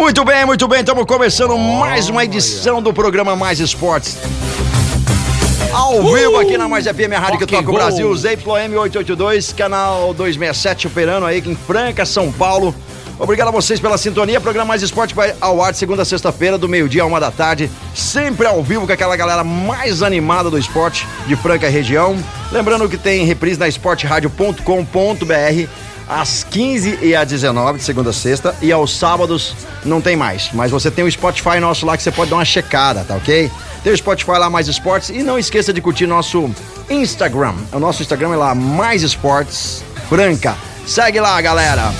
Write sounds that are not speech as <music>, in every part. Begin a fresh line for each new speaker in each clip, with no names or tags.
Muito bem, muito bem. Estamos começando mais uma edição do programa Mais Esportes. Ao vivo aqui na Mais FM, a rádio que toca o. Brasil, ZYM 882, canal 267, operando aí em Franca, São Paulo. Obrigado a vocês pela sintonia. Programa Mais Esporte vai ao ar de segunda a sexta-feira, do meio-dia a uma da tarde. Sempre ao vivo com aquela galera mais animada do esporte de Franca e região. Lembrando que tem reprise na esporteradio.com.br às 15 e às 19, de segunda a sexta, e aos sábados não tem mais. Mas você tem o Spotify nosso lá que você pode dar uma checada, tá ok? Tem o Spotify lá, Mais Esportes, e não esqueça de curtir nosso Instagram. O nosso Instagram é lá, Mais Esportes Franca. Segue lá, galera.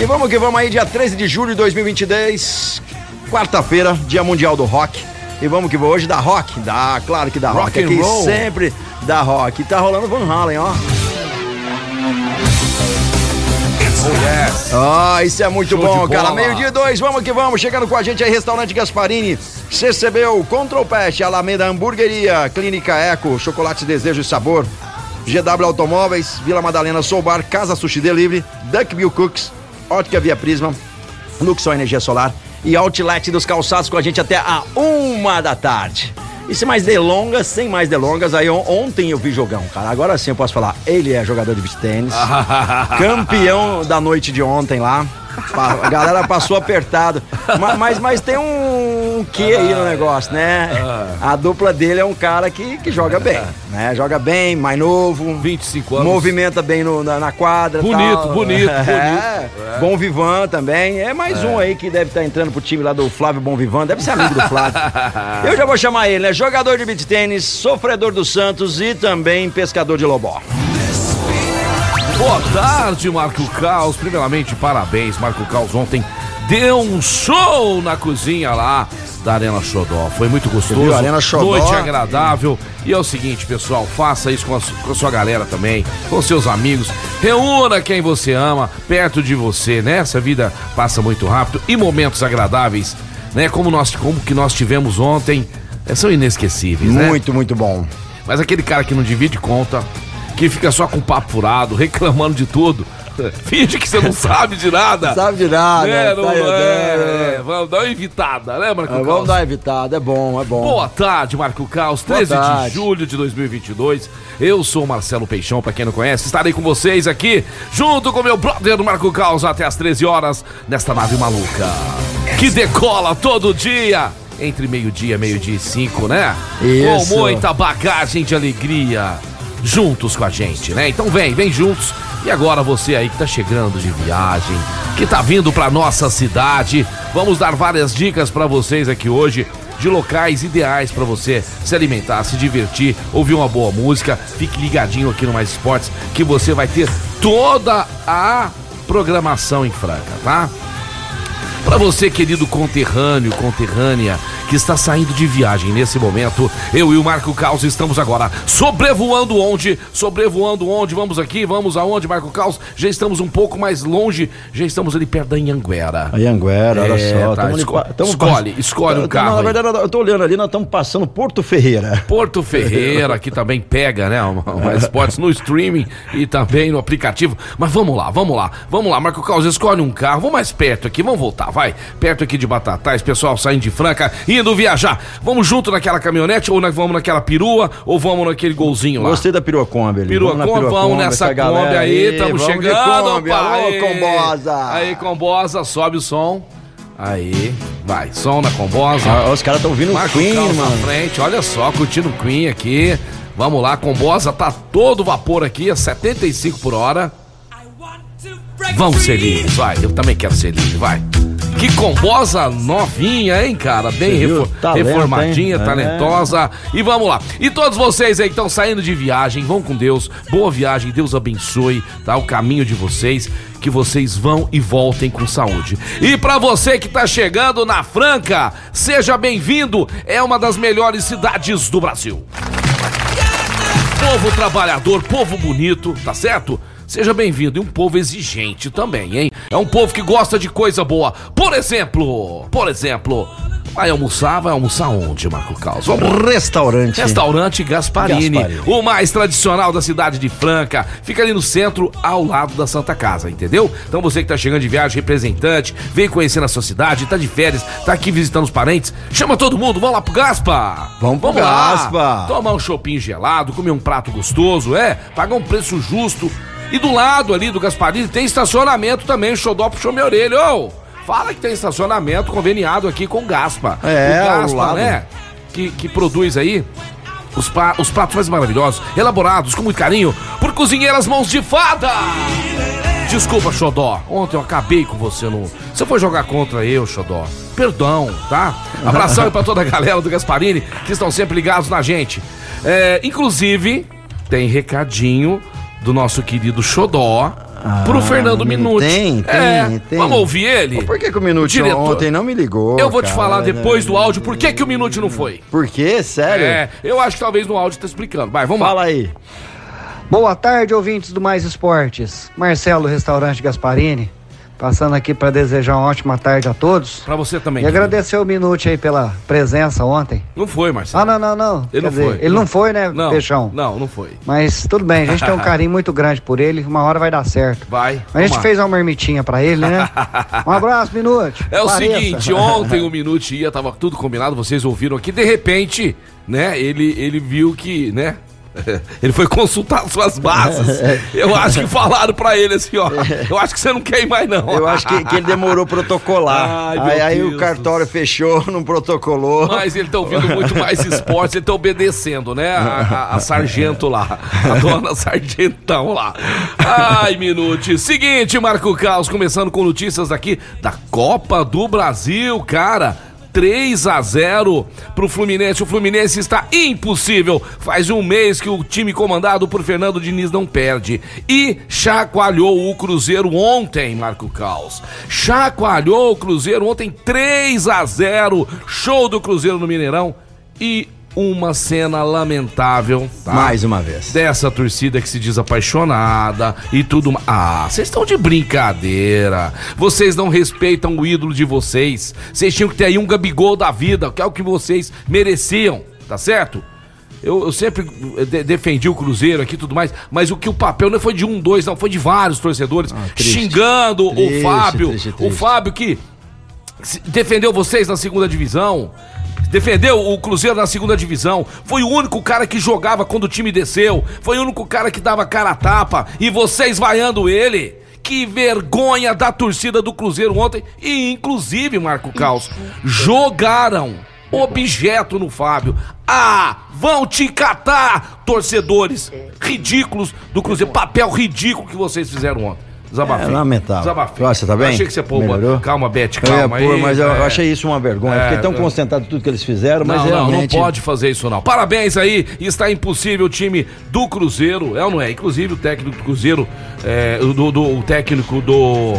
E vamos que vamos aí, dia 13 de julho de 2022, quarta-feira, dia mundial do rock. E vamos que vamos hoje da rock, dá, claro que dá rock,
Rock and
aqui
roll.
sempre dá rock. Tá rolando Van Halen, ó. Ah, isso é muito
Show
bom, cara. Meio-dia dois, vamos que vamos. Chegando com a gente aí, Restaurante Gasparini, CCBU, Control Pest, Alameda Hamburgueria, Clínica Eco, Chocolate Desejo e Sabor, GW Automóveis, Vila Madalena Soul Bar, Casa Sushi Delivery, Duckbill Cooks, Ótica Via Prisma, Luxor Energia Solar e Outlet dos Calçados com a gente até a uma da tarde. E sem mais delongas, sem mais delongas, aí on- ontem eu vi jogão, cara. Agora sim eu posso falar, ele é jogador de beach tênis, <laughs> campeão da noite de ontem lá. A galera passou apertado. Ma- Mas, mas, tem um quê aí no negócio, né? A dupla dele é um cara que, que joga bem, né? Joga bem, mais novo.
25 anos.
Movimenta bem no- na, na quadra.
Bonito,
tal.
bonito,
É, Bom Vivan também. É mais um aí que deve estar entrando pro time lá do Flávio Bom Vivan. Deve ser amigo do Flávio. <laughs> Eu já vou chamar ele, né? Jogador de beat tênis, sofredor do Santos e também pescador de lobó.
Boa tarde, Marco Caos. Primeiramente, parabéns, Marco Caos. Ontem deu um show na cozinha lá da Arena Xodó. Foi muito gostoso.
viu? Arena Xodó.
Noite agradável. E é o seguinte, pessoal, faça isso com a, com a sua galera também, com seus amigos. Reúna quem você ama perto de você, né? Essa vida passa muito rápido e momentos agradáveis, né? Como nós, como que nós tivemos ontem, eh, são inesquecíveis, né?
Muito, muito bom.
Mas aquele cara que não divide conta, que fica só com papo furado, reclamando de tudo, <laughs> finge que você não sabe de nada.
Sabe de nada.
É, não
tá
é,
é.
é, Vamos dar uma evitada, né, Marco
Ah,
Caos?
Vamos dar uma evitada, é bom, é bom.
Boa tarde, Marco Caos.
Boa
13 de julho de 2022. Eu sou o Marcelo Peixão, pra quem não conhece. Estarei com vocês aqui, junto com meu brother Marco Caos, até às 13 horas, nesta nave maluca. Que decola todo dia. Entre meio-dia, meio-dia e cinco, né?
Isso.
Com muita bagagem de alegria. Juntos com a gente, né? Então vem, vem juntos. E agora você aí que tá chegando de viagem, que tá vindo pra nossa cidade, vamos dar várias dicas pra vocês aqui hoje de locais ideais pra você se alimentar, se divertir, ouvir uma boa música. Fique ligadinho aqui no Mais Esportes que você vai ter toda a programação em Franca, tá? Pra você, querido conterrâneo, conterrânea, que está saindo de viagem nesse momento, eu e o Marco Caos estamos agora sobrevoando onde? Sobrevoando onde? Vamos aqui, vamos aonde, Marco Caos? Já estamos um pouco mais longe, já estamos ali perto da Anhanguera.
Aí, Anguera, olha
É,
só.
tá,
tamo ali
esco-
tamo
escolhe, escolhe um carro
Na verdade, eu tô olhando ali, nós estamos passando Porto Ferreira.
Porto Ferreira, que também pega, né? o Mais <laughs> esportes no streaming e também no aplicativo. Mas vamos lá, vamos lá, vamos lá, Marco Caos, escolhe um carro, vamos mais perto aqui, vamos voltar, vai. Perto aqui de Batatais, pessoal saindo de Franca, indo viajar. Vamos junto naquela caminhonete, ou nós vamos naquela perua, ou vamos naquele golzinho lá?
Gostei da perua Kombi ali.
Perua
na
Kombi, vamos nessa
essa
Kombi aí, estamos
vamos
chegando,
Kombi,
opa,
Alô,
aí.
Combosa.
Aí, Combosa, sobe o som. Aí, vai, som na Combosa.
Ah, os caras estão vindo
Marco
Queen,
na
mano.
frente, olha só, curtindo o Queen aqui. Vamos lá, Combosa tá todo vapor aqui, a 75 por hora. Vamos ser livres, vai. Eu também quero ser livre, vai. Que combosa novinha, hein, cara? Bem refor-
Talento,
reformadinha,
hein? É.
talentosa. E vamos lá. E todos vocês aí que estão saindo de viagem, vão com Deus. Boa viagem, Deus abençoe, tá? O caminho de vocês. Que vocês vão e voltem com saúde. E pra você que tá chegando na Franca, seja bem-vindo. É uma das melhores cidades do Brasil. Povo trabalhador, povo bonito, tá certo? Seja bem-vindo. E um povo exigente também, hein? É um povo que gosta de coisa boa. Por exemplo, por exemplo, vai almoçar, vai almoçar onde, Marco Caos? Vamos.
Restaurante.
Restaurante Gasparini,
Gasparini.
o mais tradicional da cidade de Franca. Fica ali no centro, ao lado da Santa Casa, entendeu? Então você que tá chegando de viagem, representante, vem conhecer a sua cidade, tá de férias, tá aqui visitando os parentes, chama todo mundo, vamos lá pro Gaspa!
Vamos pro
lá,
Gaspa.
Tomar um chopinho gelado, comer um prato gostoso, é, pagar um preço justo. E do lado ali do Gasparini tem estacionamento também, o Xodó puxou minha orelha, ô! Fala que tem estacionamento conveniado aqui com o Gaspa.
É,
o Gaspa,
lado.
né? Que, que produz aí os, pa- os pratos mais maravilhosos, elaborados com muito carinho por cozinheiras mãos de fada. Desculpa, Xodó. Ontem eu acabei com você no. Você foi jogar contra eu, Xodó. Perdão, tá? <laughs> Abração aí pra toda a galera do Gasparini que estão sempre ligados na gente. É, inclusive, tem recadinho do nosso querido Xodó pro Fernando Minuti.
Ah, tem, tem,
É,
tem.
Vamos ouvir ele?
Por que, que o Minuto
Diretor.
ontem não me ligou?
Eu vou te
cara?
falar depois do áudio por que, que o Minuti não foi.
Por quê? Sério?
É, eu acho que talvez no áudio tá explicando. Vai, vamos
Fala
lá.
aí.
Boa tarde, ouvintes do Mais Esportes. Marcelo, Restaurante Gasparini. Passando aqui para desejar uma ótima tarde a todos.
Pra você também.
E agradecer o Minute aí pela presença ontem.
Não foi, Marcelo.
Ah, não, não, não.
Ele não
Quer dizer,
foi.
Ele não foi, né,
Não,
Peixão?
não, não foi.
Mas tudo bem, a gente tem um <laughs> carinho muito grande por ele. Uma hora vai dar certo.
Vai.
A gente
lá.
fez uma marmitinha pra ele, né? <laughs> Um abraço, Minute.
É o
Pareça.
seguinte, ontem o Minute ia, tava tudo combinado, vocês ouviram aqui, de repente, né, ele, ele viu que, né, <laughs> ele foi consultar suas bases. <laughs> Eu acho que falaram pra ele assim, ó, eu acho que você não quer ir mais não.
Eu acho que, que ele demorou protocolar. <laughs>
Ai,
aí aí o cartório fechou, não protocolou.
Mas ele tá ouvindo muito mais esporte, ele tá obedecendo, né? A, a- a sargento lá, a dona sargentão lá. Ai, minute. Seguinte, Marco Caos, começando com notícias aqui da Copa do Brasil, cara. 3 a 0 pro Fluminense. O Fluminense está impossível. Faz um mês que o time comandado por Fernando Diniz não perde. E chacoalhou o Cruzeiro ontem, Marco Caos. Chacoalhou o Cruzeiro ontem 3 a 0 Show do Cruzeiro no Mineirão. E uma cena lamentável. tá?
Mais uma vez.
Dessa torcida que se diz apaixonada e tudo mais. Ah, vocês estão de brincadeira. Vocês não respeitam o ídolo de vocês. Vocês tinham que ter aí um Gabigol da vida, que é o que vocês mereciam, tá certo? Eu, eu sempre de- defendi o Cruzeiro aqui e tudo mais, mas o que o papel não foi de um, dois, não, foi de vários torcedores
triste.
xingando
Triste,
o Fábio.
triste,
O. Fábio que defendeu vocês na segunda divisão. Defendeu o Cruzeiro na segunda divisão. Foi o único cara que jogava quando o time desceu. Foi o único cara que dava cara a tapa. E vocês vaiando ele. Que vergonha da torcida do Cruzeiro ontem. E, inclusive, Marco Caos, jogaram objeto no Fábio. Ah, vão te catar, torcedores ridículos do Cruzeiro. Papel ridículo que vocês fizeram ontem. Desabafei.
É lamentável.
Desabafei.
Você tá bem?
Eu achei que você pô,
Melhorou?
calma, Beth,
Eu ia
calma
pôr,
aí.
mas eu, eu
é.
achei isso uma vergonha.
É,
Fiquei tão
eu-
concentrado em tudo que eles fizeram, mas
não, não, não
realmente...
pode fazer isso não. Parabéns aí, está impossível o time do Cruzeiro, é ou não é? Inclusive o técnico do Cruzeiro, é, do, do- o técnico do,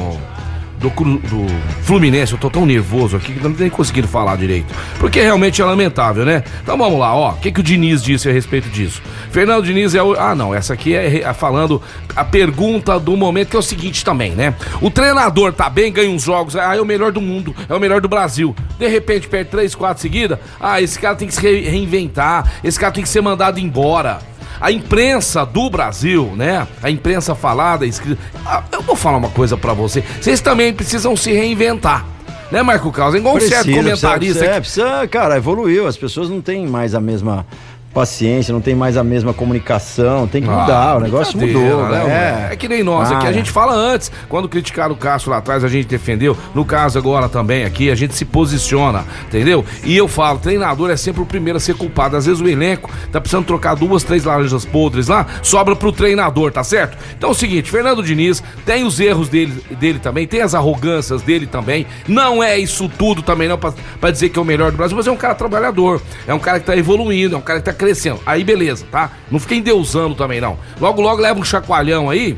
do, do Fluminense, eu tô tão nervoso aqui que não tô nem conseguindo falar direito. Porque realmente é lamentável, né? Então vamos lá, ó, o que, que o Diniz disse a respeito disso? Fernando Diniz é o... Ah não, essa aqui é, falando a pergunta do momento, que é o seguinte também, né? O treinador tá bem, ganha uns jogos, ah, é o melhor do mundo, é o melhor do Brasil. De repente perde três, quatro seguidas, ah, esse cara tem que se re- reinventar, esse cara tem que ser mandado embora. A imprensa do Brasil, né? A imprensa falada, escrita. Ah, eu vou falar uma coisa pra você. Vocês também precisam se reinventar. Né, Marco Carlos? Igual um certo comentarista.
precisa,
que-
é, precisa, cara, evoluiu. As pessoas não têm mais a mesma paciência, não tem mais a mesma comunicação, tem que
Ah,
mudar, o negócio mudou,
né,
né?
É que nem nós aqui, a
Ah,
gente fala antes, quando criticaram o Castro lá atrás, a gente defendeu, no caso agora também aqui, a gente se posiciona, entendeu? E eu falo, treinador é sempre o primeiro a ser culpado, às vezes o elenco tá precisando trocar duas, três laranjas podres lá, sobra pro treinador, tá certo? Então é o seguinte, Fernando Diniz tem os erros dele, dele também, tem as arrogâncias dele também, não é isso tudo também não pra, pra dizer que é o melhor do Brasil, mas é um cara trabalhador, é um cara que tá evoluindo, é um cara que tá crescendo, aí beleza, tá? Não fiquem endeusando também não. Logo, logo leva um chacoalhão aí,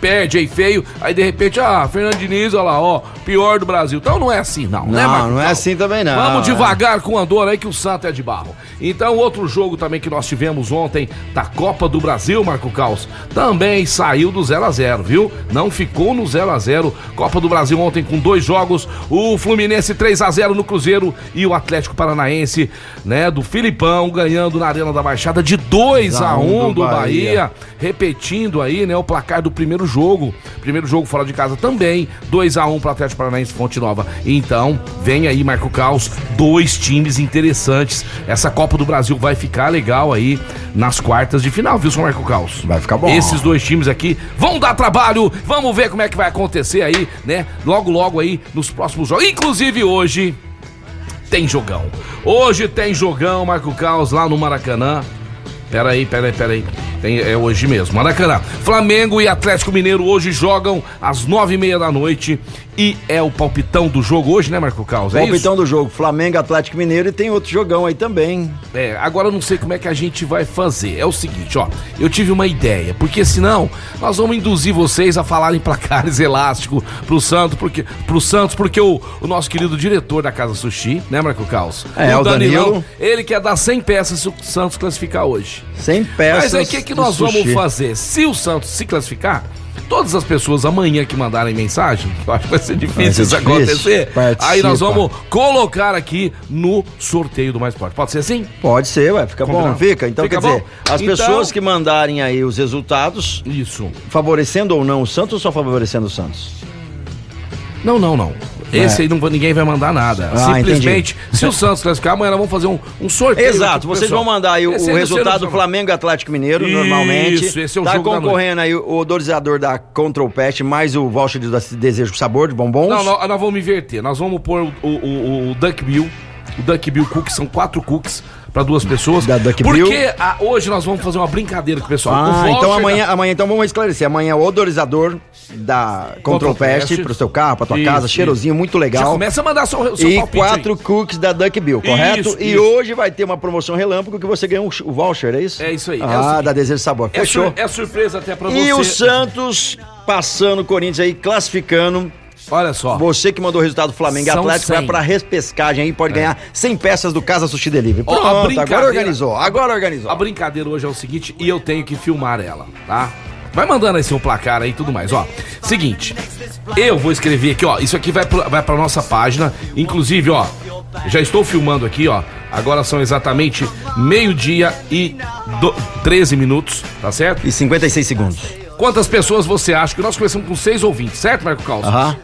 perde aí feio, aí de repente, ah, Fernando Diniz, olha lá, ó, pior do Brasil. Então não é assim, não, né,
Não,
Marco
não é
Cal?
assim também não.
Vamos
é.
devagar com o Andor aí que o Santo é de barro. Então, outro jogo também que nós tivemos ontem da Copa do Brasil, Marco Caos, também saiu do 0 a 0 viu? Não ficou no 0 a 0 Copa do Brasil ontem com dois jogos, o Fluminense 3 a 0 no Cruzeiro e o Atlético Paranaense, né, do Filipão ganhando na Arena da Baixada de 2 a 1 do Bahia repetindo aí, né, o placar do primeiro jogo. Primeiro jogo fora de casa também, 2 a 1 para Atlético Paranaense Fonte Nova. Então, vem aí Marco Caos, dois times interessantes. Essa Copa do Brasil vai ficar legal aí nas quartas de final, viu, seu Marco Caos?
Vai ficar bom.
Esses dois times aqui vão dar trabalho. Vamos ver como é que vai acontecer aí, né? Logo logo aí nos próximos jogos. Inclusive hoje tem jogão. Hoje tem jogão, Marco Caos, lá no Maracanã. Peraí, peraí, peraí. Tem, é hoje mesmo. Maracanã. Flamengo e Atlético Mineiro hoje jogam às nove e meia da noite. E é o palpitão do jogo hoje, né, Marco Caos? É
Palpitão
isso?
do jogo, Flamengo, Atlético Mineiro e tem outro jogão aí também.
É, agora eu não sei como é que a gente vai fazer. É o seguinte, ó. Eu tive uma ideia, porque senão nós vamos induzir vocês a falarem placares elásticos pro Santos, porque, pro Santos, porque o, o nosso querido diretor da Casa Sushi, né, Marco Caos?
É, o Danilo.
Ele quer dar 100 peças se o Santos classificar hoje.
Sem peças.
Mas aí o que, que nós
sushi.
vamos fazer? Se o Santos se classificar, todas as pessoas amanhã que mandarem mensagem, <laughs> eu acho que vai ser difícil
Vai
isso acontecer, aí nós
Participa.
vamos colocar aqui no sorteio do Mais Forte. Pode ser assim?
Pode ser, ué, fica bom,
Combinado.
fica. Então,
Fica
quer dizer,
bom?
as
Então-
pessoas que mandarem aí os resultados,
Isso.
favorecendo ou não o Santos ou só favorecendo o Santos?
Não, não, não. Esse aí não, ninguém vai mandar nada.
Ah,
Simplesmente, se o Santos classificar, amanhã nós vamos fazer um, um sorteio.
Exato, vocês
pessoal.
vão mandar aí o, o resultado do Flamengo Atlético Mineiro,
Isso,
normalmente.
esse é o
tá
jogo da
concorrendo aí o odorizador da Control Pest, mais o voucher de desejo sabor de bombons.
Não, nós, nós vamos inverter. Nós vamos pôr o, o, o, o Duck Bill. O Duck Bill Cookies, são quatro cookies para duas pessoas.
Da Duck
Porque
Bill.
ah, hoje nós vamos fazer uma brincadeira com o pessoal.
Ah,
O voucher
então
da-
amanhã, amanhã então vamos esclarecer. Amanhã é o odorizador da Control
Pest.
Pro seu carro, pra tua
Isso,
casa, cheirosinho muito
Já
legal.
começa a mandar seu, seu
E
palpite
quatro
aí.
cookies da Duck Bill, correto?
Isso,
e
isso.
hoje vai ter uma promoção relâmpago que você ganha um, o voucher, é isso?
É isso aí, é
Ah,
seguinte.
da Desejo Sabor.
É,
Fechou.
sur- é surpresa até pra
E
você.
o Santos passando o Corinthians aí, classificando.
Olha só.
Você que mandou o resultado do Flamengo e Atlético vai
100.
pra repescagem aí, pode ganhar 100 peças do Casa Sushi Delivery. Pronto,
brincadeira-
agora organizou, agora organizou.
A brincadeira hoje é o seguinte, e eu tenho que filmar ela, tá? Vai mandando aí seu placar aí e tudo mais, ó. Seguinte, eu vou escrever aqui, ó. Isso aqui vai, pro, vai pra nossa página. Inclusive, ó, já estou filmando aqui, ó. Agora são exatamente meio-dia e do, 13 minutos, tá certo?
E 56 segundos.
Quantas pessoas você acha que nós começamos com seis ouvintes, certo, Marco Calça?
Aham.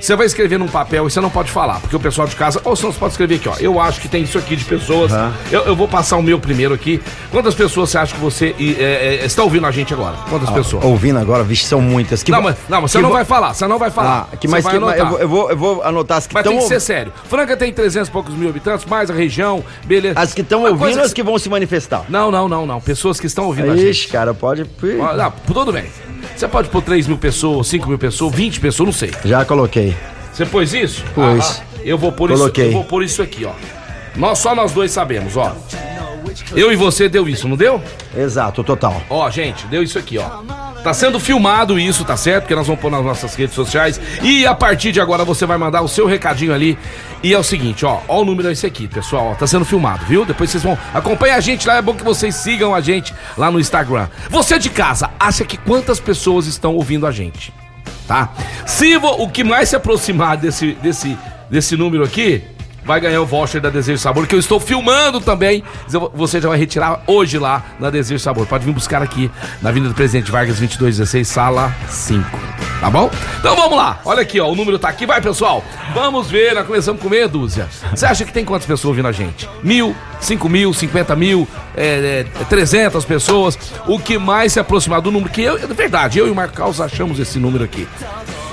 Você vai escrever num papel e você não pode falar, porque o pessoal de casa, ou você pode escrever aqui, ó. Eu acho que tem isso aqui de pessoas.
Aham.
Eu, eu vou passar o meu primeiro aqui. Quantas pessoas você acha que você é, é, está ouvindo a gente agora? Quantas pessoas?
Ouvindo agora, vixe, são muitas. Que
não, mas, não, você não vai falar, você não vai falar.
Ah, que
Você
mais
vai
que. mas. Eu vou, eu, vou, eu vou anotar as que
Mas tem que ser sério. Franca tem 300 e poucos mil habitantes, mais a região, beleza.
As que estão ouvindo,
coisa
as que vão se manifestar.
Não, não, não, não. Pessoas que estão ouvindo a gente.
Ixi, cara, pode.
Não, tudo bem. Você pode pôr 3 mil pessoas, 5 mil pessoas, 20 pessoas, não sei.
Já coloquei.
Você pôs isso?
Pus.
Ah, eu vou pôr
Coloquei.
isso. Eu vou pôr isso aqui, ó. Nós só nós dois sabemos, ó. Eu e você deu isso, não deu?
Exato, total.
Ó, gente, deu isso aqui, ó. Tá sendo filmado isso, tá certo? Porque nós vamos pôr nas nossas redes sociais. E a partir de agora você vai mandar o seu recadinho ali. E é o seguinte, ó. Ó o número é esse aqui, pessoal. Ó, tá sendo filmado, viu? Depois vocês vão acompanhar a gente lá. É bom que vocês sigam a gente lá no Instagram. Você de casa, acha que quantas pessoas estão ouvindo a gente? Tá? Se o que mais se aproximar desse, desse, desse número aqui, vai ganhar o voucher da Desejo Sabor, que eu estou filmando também. Você já vai retirar hoje lá na Desejo Sabor. Pode vir buscar aqui na Avenida do Presidente Vargas 2216, sala 5. Tá bom? Então vamos lá. Olha aqui, ó. O número tá aqui. Vai, pessoal. Vamos ver. Nós começamos com meia dúzia. Você acha que tem quantas pessoas ouvindo a gente? Mil, cinco mil, cinquenta mil, é, é, 300 pessoas. O que mais se aproximar do número que eu, é verdade, eu e o Marco Carlos achamos esse número aqui.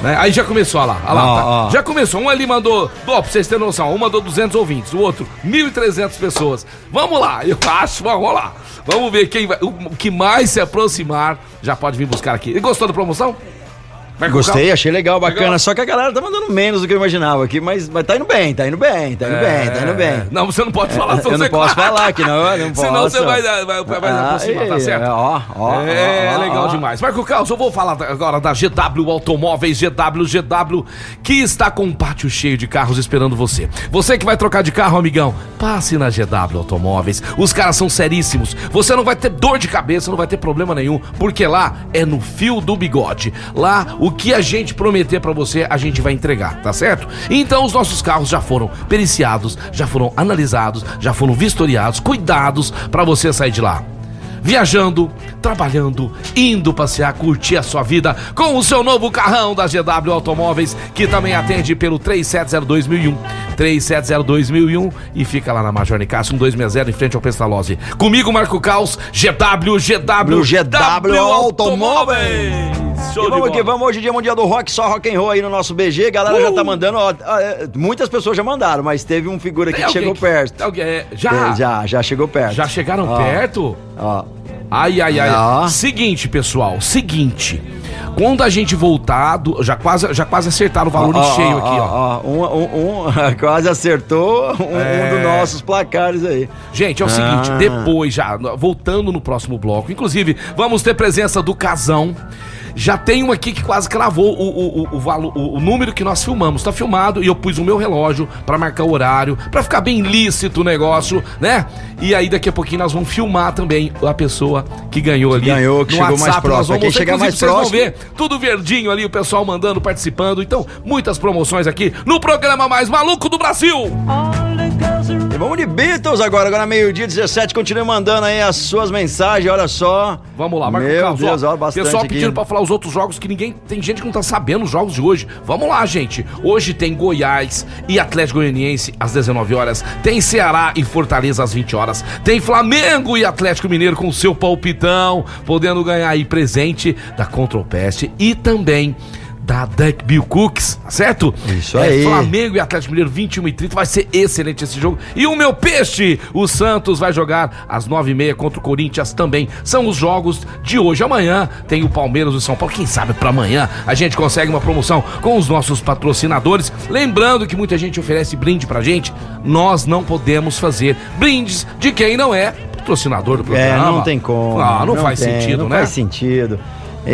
Né? Aí já começou, olha lá. Olha lá tá. Já começou. Um ali mandou, ó, pra vocês terem noção, um mandou 200 ouvintes, o outro 1.300 pessoas. Vamos lá, eu <laughs> acho, vamos lá. Vamos ver quem vai. O que mais se aproximar já pode vir buscar aqui. E gostou da promoção?
Gostei, achei legal, bacana. Legal. Só que a galera tá mandando menos do que eu imaginava aqui, mas, mas tá indo bem, tá indo bem, tá indo é... bem, tá indo bem.
Não, você não pode falar,
é, Eu não posso falar aqui, não, não <laughs> posso.
Senão você vai, vai, vai ah, aproximar, tá certo? Ó, ó, é, ó, legal ó. demais. Marco Carlos, eu vou falar agora da GW Automóveis, GW, GW, que está com um pátio cheio de carros esperando você. Você que vai trocar de carro, amigão, passe na GW Automóveis. Os caras são seríssimos. Você não vai ter dor de cabeça, não vai ter problema nenhum, porque lá é no fio do bigode. Lá, o que a gente prometer para você, a gente vai entregar, tá certo? Então os nossos carros já foram periciados, já foram analisados, já foram vistoriados, cuidados para você sair de lá viajando, trabalhando, indo passear, curtir a sua vida com o seu novo carrão da GW Automóveis, que também atende pelo 3702.001, 3702.001 e fica lá na Major Nicasso 1260 em frente ao Pestalozzi. Comigo, Marco Caos, GW, GW,
GW Automóveis. Show e vamos que vamos, hoje é dia mundial do rock, só rock and roll aí no nosso BG, a galera uh! já tá uh! mandando, ó, é, muitas pessoas já mandaram, mas teve um figura aqui que chegou que, perto.
É, já?
É, já, já chegou perto.
Já chegaram ó, perto? Ó. Ai, ai, ai. Ó. Seguinte, pessoal, seguinte. Quando a gente voltar, do, já, quase, já quase acertaram o valor oh, em cheio oh, aqui, ó.
Um, um, um, <laughs> quase acertou um, é... um, dos nossos placares aí.
Gente, é o ah. seguinte, depois já, voltando no próximo bloco, inclusive, vamos ter presença do Casão. Já tem um aqui que quase cravou o, o, o, o, o número que nós filmamos. Tá filmado e eu pus o meu relógio para marcar o horário, para ficar bem lícito o negócio, né? E aí daqui a pouquinho nós vamos filmar também a pessoa que ganhou ali.
Ganhou, que chegou WhatsApp, mais próximo.
Quem chegar mais próximo. Vocês vão ver tudo verdinho ali, o pessoal mandando, participando. Então, muitas promoções aqui no programa mais maluco do Brasil.
E vamos de Beatles agora, agora meio-dia 17. Continue mandando aí as suas mensagens, olha só.
Vamos lá,
Marco Meu Carlos, Deus, ó, bastante
Pessoal pedindo aqui. pra falar os outros jogos que ninguém. Tem gente que não tá sabendo os jogos de hoje. Vamos lá, gente. Hoje tem Goiás e Atlético Goianiense às 19 horas. Tem Ceará e Fortaleza às 20 horas. Tem Flamengo e Atlético Mineiro com o seu palpitão, podendo ganhar aí presente da Contropeste e também da Duck Bill Cooks, certo?
Isso é, aí.
Flamengo e Atlético Mineiro 21 e 30, vai ser excelente esse jogo. E o meu peixe, o Santos vai jogar às 9h30 contra o Corinthians também. São os jogos de hoje. Amanhã tem o Palmeiras e São Paulo. Quem sabe para amanhã a gente consegue uma promoção com os nossos patrocinadores. Lembrando que muita gente oferece brinde pra gente. Nós não podemos fazer brindes de quem não é patrocinador do programa.
É, não tem como.
Ah, não, não faz tem, sentido,
não
né?
Não faz sentido.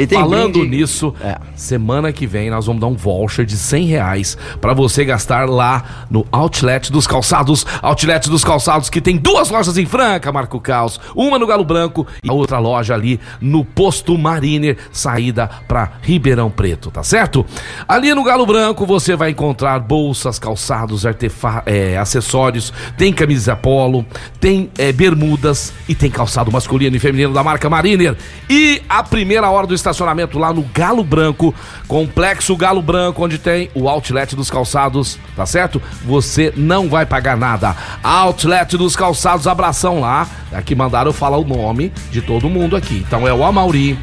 Falando brinde... nisso, é. semana que vem nós vamos dar um voucher de 100 reais para você gastar lá no Outlet dos Calçados. Outlet dos Calçados que tem duas lojas em Franca, Marco Caos. Uma no Galo Branco e a outra loja ali no Posto Mariner, saída para Ribeirão Preto, tá certo? Ali no Galo Branco você vai encontrar bolsas, calçados, artefa é, acessórios, tem camisa polo, tem é, bermudas e tem calçado masculino e feminino da marca Mariner. E a primeira hora do estacionamento lá no Galo Branco, Complexo Galo Branco, onde tem o outlet dos calçados, tá certo? Você não vai pagar nada. Outlet dos calçados, abração lá. Aqui mandaram falar o nome de todo mundo aqui. Então é o Amauri,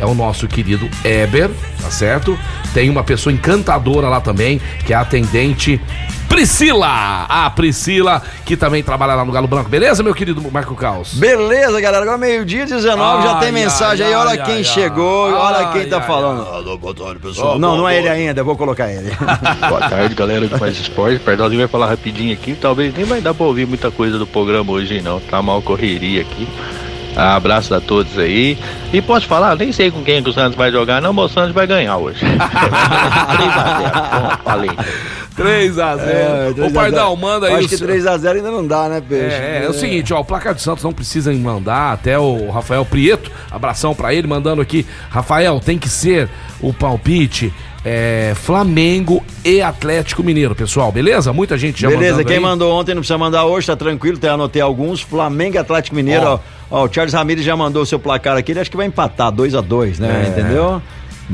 é o nosso querido Eber, tá certo? Tem uma pessoa encantadora lá também, que é atendente Priscila, a Priscila, que também trabalha lá no Galo Branco. Beleza, meu querido Marco Caos?
Beleza, galera. Agora meio-dia 19, ai, já tem mensagem ai, aí. Olha ai, quem chegou, olha quem tá falando. Alô, boa tarde, pessoal. Oh, não, boa, não é boa. ele ainda, vou colocar ele. <laughs>
boa tarde, galera que faz esporte. Perdãozinho vai falar rapidinho aqui. Talvez nem vai dar pra ouvir muita coisa do programa hoje, não. Tá mal correria aqui. Abraço a todos aí. E posso falar, nem sei com quem que o Santos vai jogar, não, mas o Santos vai ganhar hoje. <laughs> 3x0.
falei. 3x0. É, Ô, Pardal, manda aí.
Acho que 3x0 ainda não dá, né, Peixe?
É, é, é, o seguinte, ó, o placar do Santos não precisa mandar, até o Rafael Prieto, abração pra ele, mandando aqui, Rafael, tem que ser o palpite é, Flamengo e Atlético Mineiro, pessoal, beleza? Muita gente já
Beleza, quem
aí.
mandou ontem não precisa mandar hoje, tá tranquilo, até anotei alguns. Flamengo e Atlético Mineiro,
Ó.
ó. Ó, o Charles Ramirez já mandou o seu placar aqui, ele acha que vai empatar 2 a 2 né?
É.
Entendeu?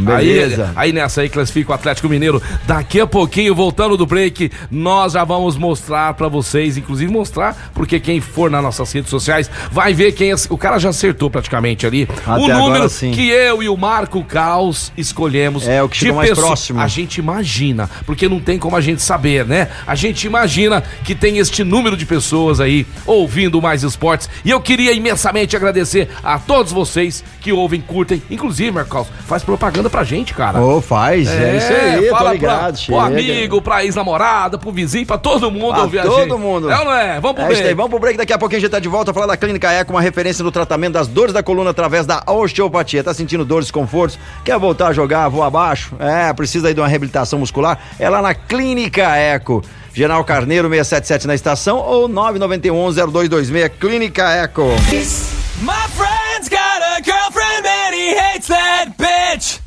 Aí,
Beleza.
aí nessa aí classifica o Atlético Mineiro. Daqui a pouquinho, voltando do break, nós já vamos mostrar pra vocês, inclusive mostrar, porque quem for nas nossas redes sociais vai ver quem. O cara já acertou praticamente ali.
Até
o número
agora,
que eu e o Marco Caos escolhemos.
É, o que chegou mais próximo.
A gente imagina, porque não tem como a gente saber, né? A gente imagina que tem este número de pessoas aí ouvindo mais esportes. E eu queria imensamente agradecer a todos vocês que ouvem, curtem, inclusive, Marco Caos, faz propaganda pra gente, cara.
Ô, faz, é, isso aí, tô
fala
ligado,
pra, pro amigo, pra ex-namorada, pro vizinho, pra todo mundo
Pra
ouvir a
todo
gente.
mundo.
É ou não é? Vamos pro
É isso aí,
break.
vamos pro break, daqui a pouquinho a gente tá de volta a falar da Clínica Eco, uma referência no tratamento das dores da coluna através da osteopatia. Tá sentindo dores, desconfortos? Quer voltar a jogar, voar abaixo? É, precisa aí de uma reabilitação muscular? É lá na Clínica Eco. General Carneiro 677 na estação ou 991-0226 Clínica Eco.
My friend's got a girlfriend and he hates that bitch.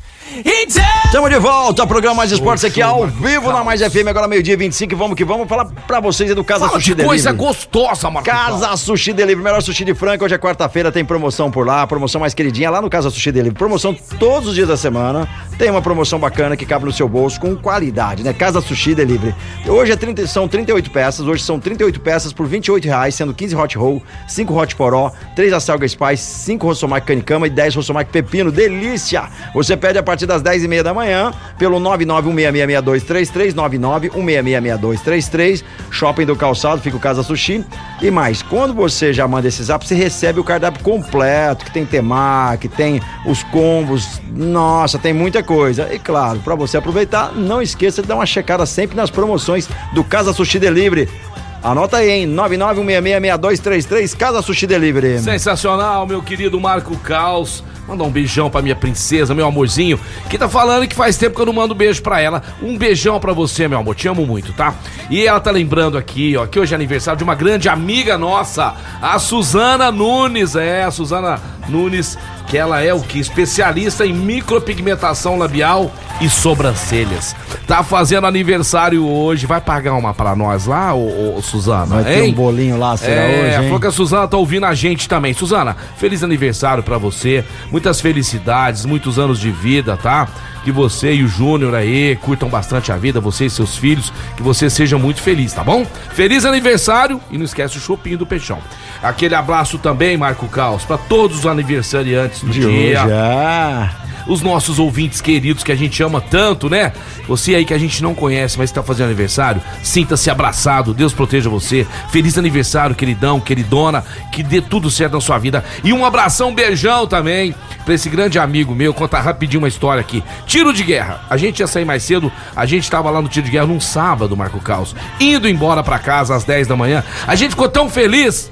Estamos de volta, programa Mais Esportes aqui ao vivo na Mais FM, agora meio-dia 25. Vamos que vamos falar pra vocês aí do Casa
Fala
Sushi
de coisa
Delivery.
gostosa, Marco Caos.
Casa Sushi Delivery, melhor sushi de Franca. Hoje é quarta-feira, tem promoção por lá, promoção mais queridinha lá no Casa Sushi Delivery. Promoção todos os dias da semana. Tem uma promoção bacana que cabe no seu bolso com qualidade, né? Casa Sushi Delivery. Hoje é 30, são 38 peças, hoje são 38 peças por 28 reais, sendo 15 hot roll, 5 hot poró, 3 acelga spice, 5 rossomaki canicama e 10 rossomaki pepino. Delícia! Você pede a partir das 10 e meia da manhã pelo 991666233, 991666233, Shopping do Calçado, fica o Casa Sushi. E mais, quando você já manda esse zap, você recebe o cardápio completo, que tem temaki, tem os combos, nossa, tem muita coisa. E claro, para você aproveitar, não esqueça de dar uma checada sempre nas promoções do Casa Sushi Delivery. Anota aí, hein? 991666233, Casa Sushi Delivery.
Sensacional, meu querido Marco Caos. Mandar um beijão pra minha princesa, meu amorzinho, que tá falando que faz tempo que eu não mando beijo pra ela. Um beijão pra você, meu amor. Te amo muito, tá? E ela tá lembrando aqui, ó, que hoje é aniversário de uma grande amiga nossa, a Suzana Nunes. É, a Suzana Nunes, que ela é o que? Especialista em micropigmentação labial e sobrancelhas. Tá fazendo aniversário hoje. Vai pagar uma pra nós lá, ô, ô, Suzana?
Vai ter
hein?
um bolinho lá, será
é,
hoje, hein?
falou que a Suzana tá ouvindo a gente também. Suzana, feliz aniversário pra você. Muitas felicidades, muitos anos de vida, tá? Que você e o Júnior aí curtam bastante a vida, você e seus filhos. Que você seja muito feliz, tá bom? Feliz aniversário e não esquece o chopinho do Peixão. Aquele abraço também, Marco Caos, pra todos os aniversariantes do
De
dia
hoje, ah.
Os nossos ouvintes queridos que a gente ama tanto, né? Você aí que a gente não conhece, mas está fazendo aniversário, sinta-se abraçado, Deus proteja você. Feliz aniversário, queridão, queridona, que dê tudo certo na sua vida. E um abração, um beijão também pra esse grande amigo meu, contar rapidinho uma história aqui. Tiro de guerra. A gente ia sair mais cedo, a gente tava lá no tiro de guerra num sábado, Marco Caos, indo embora pra casa às 10 da manhã. A gente ficou tão feliz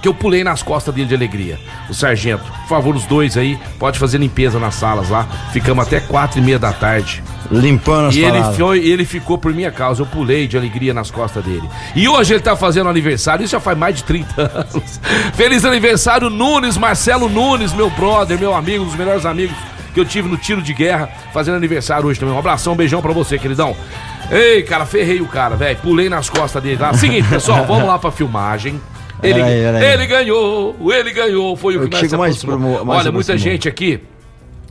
que eu pulei nas costas dele de alegria. O sargento, por favor, os dois aí, pode fazer limpeza nas salas lá. Ficamos até quatro e meia da tarde.
Limpando as
E ele, foi, ele ficou por minha causa, eu pulei de alegria nas costas dele. E hoje ele tá fazendo aniversário, isso já faz mais de 30 anos. <laughs> Feliz aniversário, Nunes, Marcelo Nunes, meu brother, meu amigo, um dos melhores amigos que eu tive no tiro de guerra, fazendo aniversário hoje também. Um abração, um beijão pra você, queridão. Ei, cara, ferrei o cara, velho. Pulei nas costas dele lá. Seguinte, pessoal, <laughs> vamos lá pra filmagem. Ele,
peraí.
ele ganhou, ele ganhou, foi o que
que
mais
mais promo- mais
Olha, muita gente aqui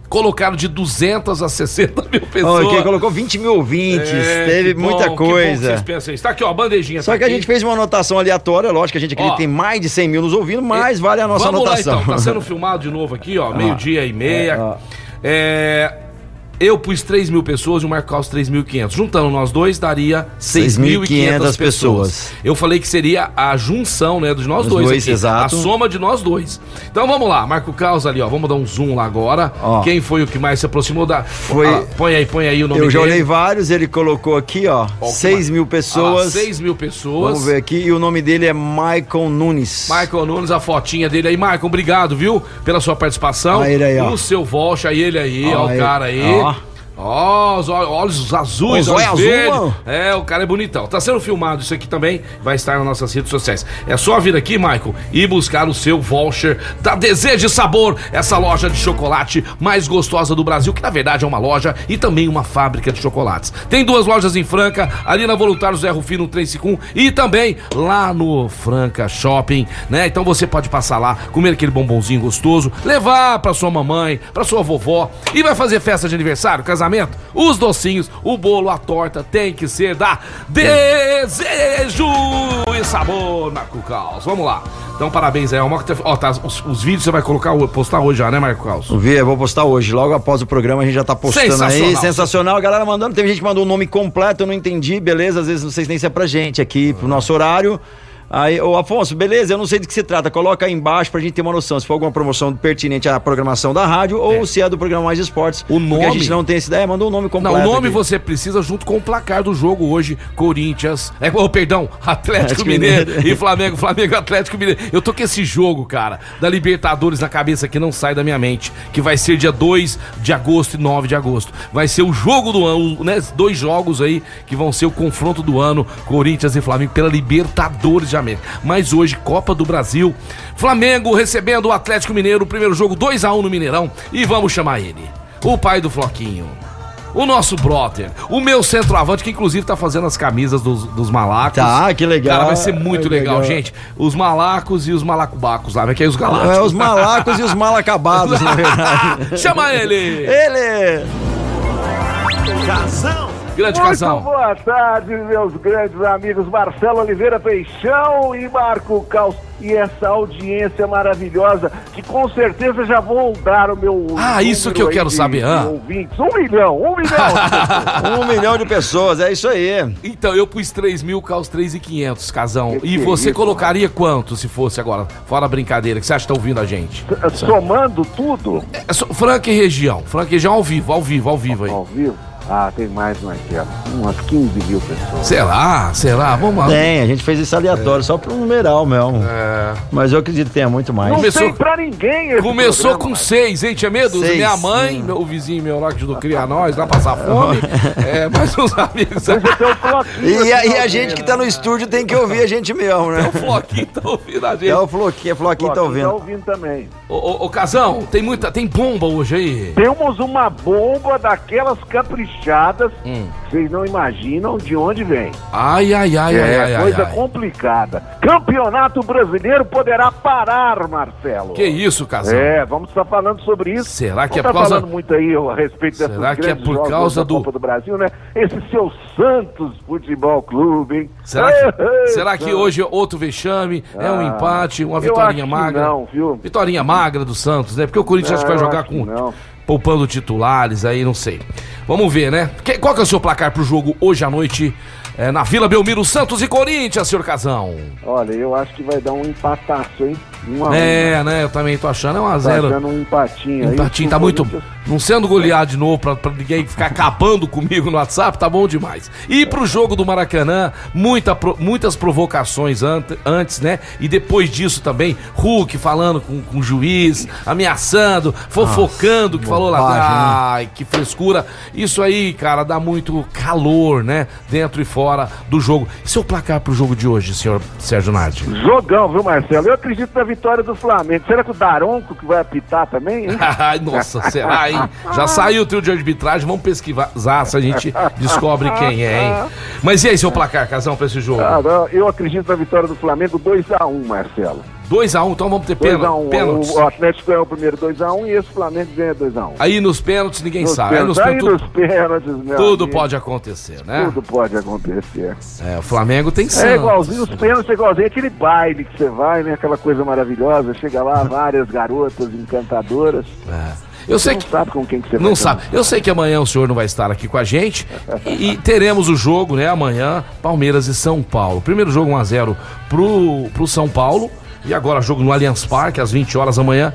colocaram de 200 a 60 mil pessoas.
quem colocou 20 mil ouvintes,
É,
teve muita coisa.
vocês pensam isso. Tá aqui, ó, a bandejinha.
Só
tá
que a
aqui.
gente fez uma anotação aleatória, lógico que a gente
Ó.
que tem mais de 100 mil nos ouvindo, mas vale a nossa
Vamos
anotação.
lá então, tá sendo filmado de novo aqui, ó, <laughs> meio-dia e meia.
ó.
É, eu pus 3 mil pessoas e o Marco Caos 3.500. Juntando nós dois, daria 6.500
6.500
pessoas.
pessoas.
Eu falei que seria a junção, né, dos nós
Dos
dois
dois,
aqui.
exato.
A soma de nós dois. Então vamos lá, Marco Caos ali, ó. Vamos dar um zoom lá agora.
Ó.
Quem foi o que mais se aproximou da...
Foi-
Ah, põe aí, põe aí o nome
Eu já olhei vários, ele colocou aqui, ó,
Ó, que
6 mil
Ah
pessoas.
6 mil pessoas.
Vamos ver aqui, e o nome dele é Michael Nunes.
Michael Nunes, a fotinha dele aí. Michael, obrigado, viu? Pela sua participação.
Olha ele aí, ó.
O seu Volcha, ele aí, ó,
Ó,
o cara aí.
ó.
Ó, os ó- olhos azuis,
Os
olhos
azul,
verdes. É, o cara é bonitão. Tá sendo filmado isso aqui também, vai estar nas nossas redes sociais. É só vir aqui, Michael, e buscar o seu voucher da Desejo e Sabor, essa loja de chocolate mais gostosa do Brasil, que na verdade é uma loja e também uma fábrica de chocolates. Tem duas lojas em Franca, ali na Voluntário Zé Rufino 351 e também lá no Franca Shopping, né? Então você pode passar lá, comer aquele bombonzinho gostoso, levar pra sua mamãe, pra sua vovó e vai fazer festa de aniversário, casamento, os docinhos, o bolo, a torta tem que ser da Desejo e Sabor na Cucaus. Vamos lá. Então parabéns aí, ó, ó, tá, os, os vídeos você vai colocar, postar hoje já, né, Marco Caos?
Eu vou postar hoje. Logo após o programa a gente já tá postando aí.
Sensacional.
Sensacional. A galera mandando. Teve gente que mandou o nome completo, eu não entendi. Beleza, às vezes não sei se nem se é pra gente aqui, pro nosso horário. Aí, ô Afonso, beleza, eu não sei do que se trata. Coloca aí embaixo pra gente ter uma noção se for alguma promoção pertinente à programação da rádio ou se é do programa Mais Esportes.
O
Porque a
nome-
gente não tem essa ideia, mandou o nome completo.
Não, o nome
aqui.
você precisa junto com o placar do jogo hoje, Corinthians, é, oh, perdão, Atlético
Atlético
Mineiro,
Mineiro.
e Flamengo, Flamengo, Atlético Mineiro. Eu tô com esse jogo, cara, da Libertadores na cabeça que não sai da minha mente, que vai ser dia 2 de agosto e 9 de agosto. Vai ser o jogo do ano, né, dois jogos aí que vão ser o confronto do ano, Corinthians e Flamengo pela Libertadores de América. Mas hoje Copa do Brasil, Flamengo recebendo o Atlético Mineiro, primeiro jogo 2 a 1 no Mineirão e vamos chamar ele, o pai do Floquinho. O nosso brother, o meu centroavante, que inclusive tá fazendo as camisas dos, dos malacos.
Tá, que legal.
Cara, vai ser muito
É
legal,
legal.
gente. Os malacos e os malacubacos lá, vai que é os galácticos.
É, os malacos e os mal acabados, na <laughs> verdade.
Chama ele!
Ele!
Casão.
Grande
Muito
casal.
boa tarde, meus grandes amigos Marcelo Oliveira Peixão e Marco Caos. E essa audiência maravilhosa, que com certeza já vou dar o meu.
Ah, isso que eu quero
de-
saber, ah.
ouvintes. Um milhão, um milhão. <laughs>
Um milhão de pessoas, é isso aí.
Então, eu pus 3 mil, caos 3,500, casão.
Que
E
que é
você
isso,
colocaria quanto se fosse agora? Fora a brincadeira, que você acha que tá ouvindo a gente?
Somando tudo
É só, Franca e região. Franca e região ao vivo, ao vivo, ao vivo aí.
ao vivo. Ah, tem mais, Marcelo. Umas 15 mil pessoas.
Será? Será? Vamos lá.
Tem, a gente fez isso aleatório, só pro numeral mesmo.
É.
Mas eu acredito que tenha muito mais.
Não
Começou-
tem pra ninguém esse
Começou
programa,
com
Marcelo.
seis, hein? Tinha medo?
Seis,
Minha mãe,
sim.
meu, o vizinho meu lá que ajudou a criar nós, lá passar fome. <laughs> é, mais uns amigos.
Um
E, a, e a gente que tá no estúdio tem que ouvir a gente mesmo, né?
O Floquinho tá ouvindo a gente.
É o Floquinho, o Floquinho tá
Floquinho
ouvindo.
ouvindo também.
Ô, ô, ô, Casão, tem muita. Tem bomba hoje aí.
Temos uma bomba daquelas caprichadas,
Hum.
vocês não imaginam de onde vem.
Ai, ai, ai,
é
ai, ai,
coisa
ai, ai.
complicada. Campeonato Brasileiro poderá parar, Marcelo.
Que isso, Casão?
É, vamos estar falando sobre isso.
Será que
Vamos
é por causa-
falando muito aí a respeito dessas
Será que é por causa do-
Copa do Brasil, né? Esse seu Santos Futebol Clube, hein?
Será que,
Ei,
será que
Santos.
hoje é outro vexame? é um
Ah,
empate, uma vitória magra?
não, viu?
Vitória magra do Santos, né? Porque o Corinthians acho que vai
Não, eu
jogar com.
não.
Poupando titulares aí, não sei. Vamos ver, né? Que- qual que é o seu placar pro jogo hoje à noite? É, na Vila Belmiro, Santos e Corinthians, senhor Casão.
Olha, eu acho que vai dar um empataço, hein? Um a um.
É, né? Eu também tô achando. É 1 a
Tá
0
dando um empatinho aí.
Empatinho tá muito. Não sendo goleado de novo pra, pra ninguém ficar acabando comigo no WhatsApp, tá bom demais. E pro jogo do Maracanã, muita, muitas provocações ante- antes, né? E depois disso também, Hulk falando com, com o juiz, ameaçando, fofocando, que falou lá.
né?
Ai, que frescura. Isso aí, cara, dá muito calor, né? Dentro e fora do jogo. E seu placar pro jogo de hoje, senhor Sérgio Nardi?
Jogão, viu, Marcelo? Eu acredito na vitória do Flamengo. Será que o Daronco que vai apitar também, hein? <laughs>
Ai, nossa, será, hein? Já saiu o trio de arbitragem, vamos pesquisar se a gente descobre quem é, hein? Mas e aí, seu placar, Casão, pra esse jogo?
Ah, eu acredito na vitória do Flamengo 2x1, Marcelo.
2x1, então vamos ter pênalti.
2x1.
pênaltis.
O Atlético ganhou o primeiro 2x1 e esse Flamengo ganha 2x1.
Aí nos pênaltis ninguém
Nos
sabe. Aí nos
pênaltis, aí
pênaltis
pênaltis, meu
tudo
amigo,
pode acontecer, né?
Tudo pode acontecer.
É, o Flamengo tem
É
sangue.
igualzinho, os pênaltis é igualzinho aquele baile que você vai, né? Aquela coisa maravilhosa. Chega lá, <laughs> várias garotas encantadoras.
Eu sei
Você
que
não sabe com quem que você
Não
vai
sabe. Eu sei que amanhã o senhor não vai estar aqui com a gente. E, e teremos o jogo, né? Amanhã, Palmeiras e São Paulo. Primeiro jogo 1x0 pro, pro São Paulo. E agora jogo no Allianz Parque, às 20 horas da manhã.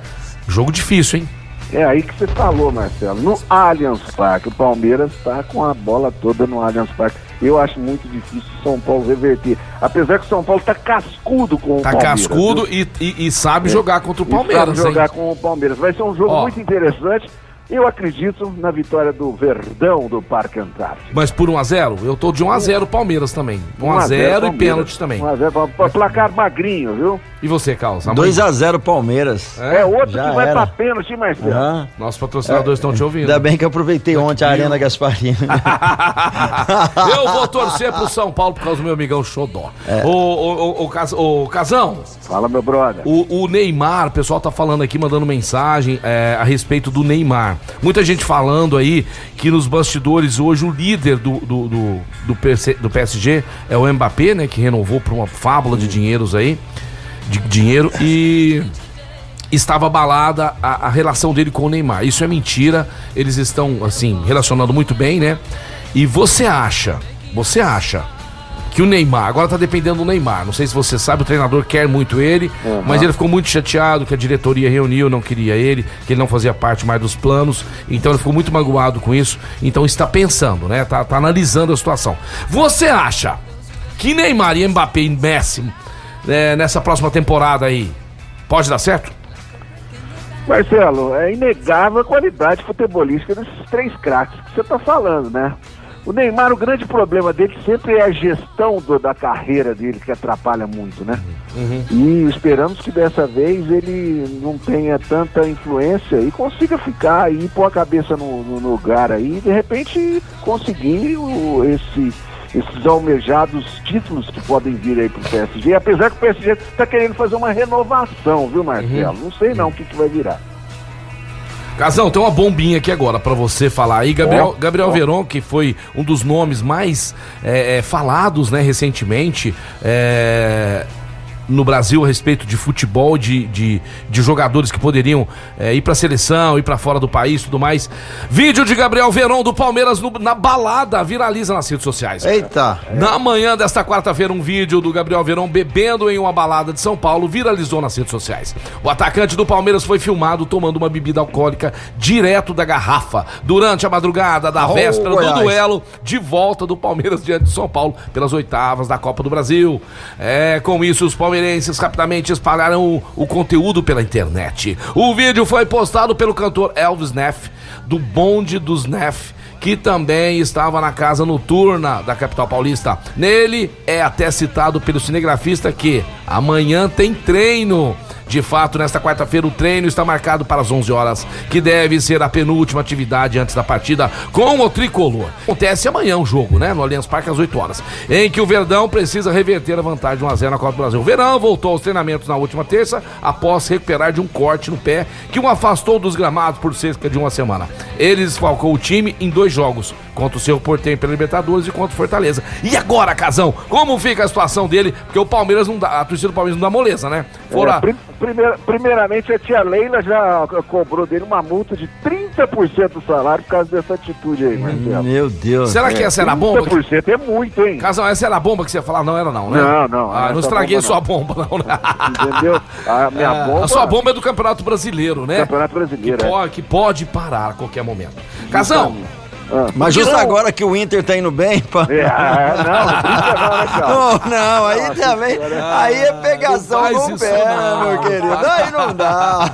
Jogo difícil, hein?
É aí que você falou, Marcelo. No Allianz Parque, o Palmeiras está com a bola toda no Allianz Parque. Eu acho muito difícil o São Paulo reverter. Apesar que o São Paulo tá cascudo com o
Tá
Palmeiras.
cascudo
viu?
e, e- e sabe jogar contra o
E sabe
Palmeiras, hein?
jogar com o Palmeiras. Vai ser um jogo
Ó.
muito interessante. Eu acredito na vitória do Verdão do Parque Antártico.
Mas por 1x0? Eu tô de 1x0 Palmeiras também. 1x0 e pênalti também.
1x0, placar magrinho, viu?
E você, Carlos?
2x0 Palmeiras.
É, outro
Já
que vai
era.
pra pênalti, Marcelo.
Aham.
Nossos patrocinadores estão te ouvindo.
Ainda bem que eu aproveitei ontem a Arena Gasparini. <laughs>
Eu vou torcer pro São Paulo por causa do meu amigão Xodó.
É.
Ô, ô, ô, ô, Cas- ô, Casão,
Fala, meu brother.
o, o Neymar, o pessoal tá falando aqui, mandando mensagem é, a respeito do Neymar. Muita gente falando aí que nos bastidores hoje o líder do, do, do, do PC do PSG é o Mbappé, né? Que renovou por uma fábula de dinheiros aí. De dinheiro e estava abalada a, a relação dele com o Neymar. Isso é mentira. Eles estão, assim, relacionando muito bem, né? E você acha, você acha que o Neymar, agora tá dependendo do Neymar. Não sei se você sabe, o treinador quer muito ele, mas ele ficou muito chateado que a diretoria reuniu, não queria ele, que ele não fazia parte mais dos planos. Então ele ficou muito magoado com isso. Então está pensando, né? Tá, tá analisando a situação. Você acha que Neymar e Mbappé e Messi né, nessa próxima temporada aí pode dar certo?
Marcelo, é inegável a qualidade futebolística desses três craques que você está falando, né? O Neymar, o grande problema dele sempre é a gestão do- da carreira dele, que atrapalha muito, né? E esperamos que dessa vez ele não tenha tanta influência e consiga ficar e pôr a cabeça no, no lugar aí e de repente conseguir o- esse, esses almejados títulos que podem vir aí pro PSG. Apesar que o PSG está querendo fazer uma renovação, viu, Marcelo? Não sei não o que, que vai virar.
Casão, tem uma bombinha aqui agora pra você falar aí. Gabriel,
Ó,
Gabriel
ó.
Veron, que foi um dos nomes mais é, é, falados né, recentemente é, no Brasil a respeito de futebol, de, de, de jogadores que poderiam é, ir pra seleção, ir pra fora do país e tudo mais. Vídeo de Gabriel Veron do Palmeiras no- na balada viraliza nas redes sociais.
Eita.
Na manhã desta quarta-feira, um vídeo do Gabriel Verão bebendo em uma balada de São Paulo viralizou nas redes sociais. O atacante do Palmeiras foi filmado tomando uma bebida alcoólica direto da garrafa durante a madrugada da
Oh,
véspera
Goiás.
do duelo de volta do Palmeiras diante de São Paulo pelas oitavas da Copa do Brasil. É, com isso, os palmeirenses rapidamente espalharam o, o conteúdo pela internet. O vídeo foi postado pelo cantor Elvis Neff, do Bonde dos Neff que também estava na casa noturna da capital paulista. Nele é até citado pelo cinegrafista que amanhã tem treino. De fato, nesta quarta-feira o treino está marcado para as 11 horas, que deve ser a penúltima atividade antes da partida com o tricolor. Acontece amanhã o jogo, né? No Allianz Parque às 8 horas, em que o Verdão precisa reverter a vantagem de 1 a 0 na Copa do Brasil. O Verão voltou aos treinamentos na última terça após recuperar de um corte no pé que o afastou dos gramados por cerca de uma semana. Ele desfalcou o time em dois jogos, contra o seu Portenho pela Libertadores e contra o Fortaleza. E agora, Casão, como fica a situação dele? Porque o Palmeiras não dá, a torcida do Palmeiras não dá moleza, né? Fora
É, prim- primeira- primeiramente, a tia Leila já co- cobrou dele uma multa de 30% do salário por causa dessa atitude aí, Marcelo.
Meu Deus.
Será que essa era a bomba?
30% é muito, hein?
Casão, essa era a bomba que você ia falar? Não era não, né?
Não, não,
Ah, não estraguei
bomba
sua bomba, não, né?
Entendeu? A minha bomba.
A sua bomba é do Campeonato Brasileiro, né?
Campeonato Brasileiro.
Que,
é.
pode, que pode parar a qualquer momento. Casão,
Ah,
Mas justo
não-
agora que o Inter tá indo bem, pá.
É, ah, não, não, né? <laughs>
Não, não, aí
Nossa
também.
senhora.
Aí é pegação no
isso
pé, né,
não.
meu querido. Aí não dá.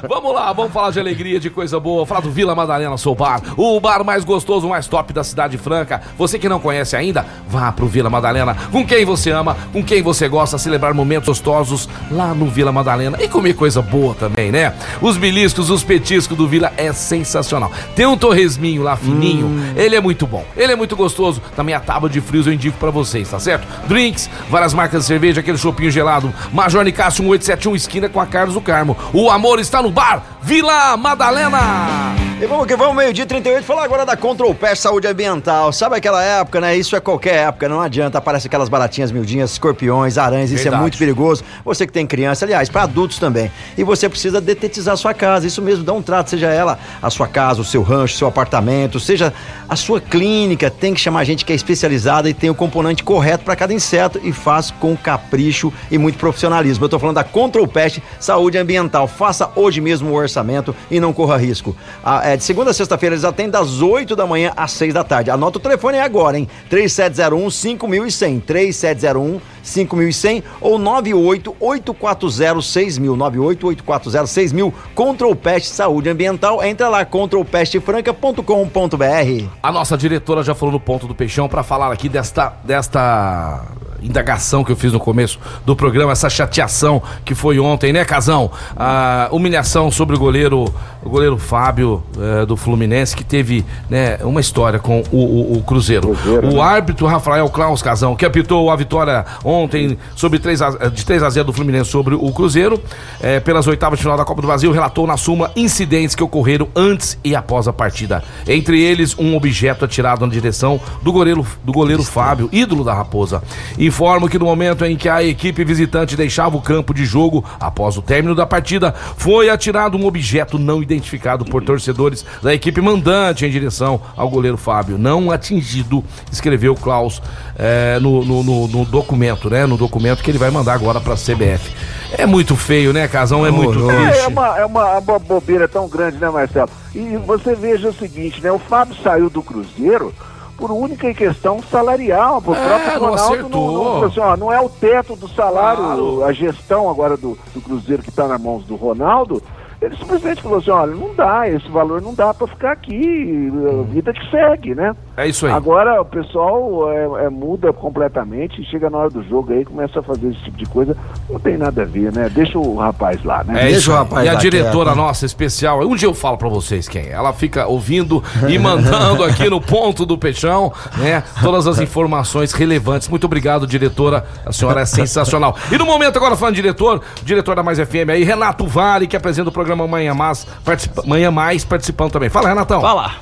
<laughs>
Vamos lá, vamos falar de alegria, de coisa boa. Falar do Vila Madalena Sou Bar, o bar mais gostoso, mais top da cidade franca. Você que não conhece ainda, vá pro Vila Madalena. Com quem você ama, com quem você gosta, celebrar momentos gostosos lá no Vila Madalena e comer coisa boa também, né? Os beliscos, os petiscos do Vila é sensacional. Tem um torresminho lá fininho, ele é muito bom, ele é muito gostoso. Também a tábua de frios eu indico pra vocês, tá certo? Drinks, várias marcas de cerveja, aquele chopinho gelado. Major Nicásio 1871, esquina com a Carlos do Carmo. O amor está no bar Vila Madalena.
E vamos que vamos, meio-dia e 38, falar agora da Control Pest Saúde Ambiental. Sabe aquela época, né? Isso é qualquer época, não adianta. Aparece aquelas baratinhas miudinhas, escorpiões, aranhas, isso é
Verdade.
muito perigoso. Você que tem criança, aliás, para adultos também. E você precisa detetizar a sua casa, isso mesmo, dá um trato, seja ela a sua casa, o seu rancho, o seu apartamento, seja a sua clínica, tem que chamar gente que é especializada e tem o componente correto para cada inseto e faz com capricho e muito profissionalismo. Eu tô falando da Control Pest Saúde Ambiental. Faça hoje mesmo o orçamento e não corra risco. Ah, é, de segunda a sexta-feira, eles atendem das 8 da manhã às 6 da tarde. Anota o telefone agora, hein? 3701 5100. 3701 5100 ou 98840 6000. 98840 6000. Control Pest Saúde Ambiental. Entra lá, controlpestfranca.com.br.
A nossa diretora já falou no ponto do peixão para falar aqui desta, desta indagação que eu fiz no começo do programa, essa chateação que foi ontem, né, Casão? A humilhação sobre o goleiro, o goleiro Fábio eh, do Fluminense, que teve né, uma história com o, o- o Cruzeiro. o árbitro Rafael Klaus Casão, que apitou a vitória ontem sobre 3 a, de 3 a 0 do Fluminense sobre o Cruzeiro, eh, pelas oitavas de final da Copa do Brasil, relatou na súmula incidentes que ocorreram antes e após a partida. Entre eles, um objeto atirado na direção do goleiro, do goleiro Fábio, ídolo da Raposa. Informo que no momento em que a equipe visitante deixava o campo de jogo, após o término da partida, foi atirado um objeto não identificado por torcedores da equipe mandante em direção ao goleiro Fábio. Não atingido, escreveu Klaus eh, no, no- no- no documento, né? No documento que ele vai mandar agora pra CBF. É muito feio, né, Casão? É muito
Horroroso.
É, é uma, é uma, uma bobeira tão grande, né, Marcelo? E você veja o seguinte, né? O Fábio saiu do Cruzeiro por única questão salarial. O
É,
próprio
não
Ronaldo não, não, assim, ó, não é o teto do salário,
Claro.
a gestão agora do, do Cruzeiro que está nas mãos do Ronaldo. Ele simplesmente falou assim, olha, não dá, esse valor não dá para ficar aqui, a vida que segue, né?
É isso aí.
Agora o pessoal é, é, muda completamente, chega na hora do jogo aí, começa a fazer esse tipo de coisa, não tem nada a ver, né? Deixa o rapaz lá, né?
É
Deixa
isso
o rapaz
E a diretora nossa especial, um dia eu falo pra vocês quem é. Ela fica ouvindo e mandando aqui no ponto do peixão, né? Todas as informações relevantes. Muito obrigado, diretora. A senhora é sensacional. E no momento agora falando diretor, diretor da Mais FM aí, Renato Vale, que apresenta o programa Manhã Mais, participa- Manhã Mais participando também. Fala, Renatão.
Fala.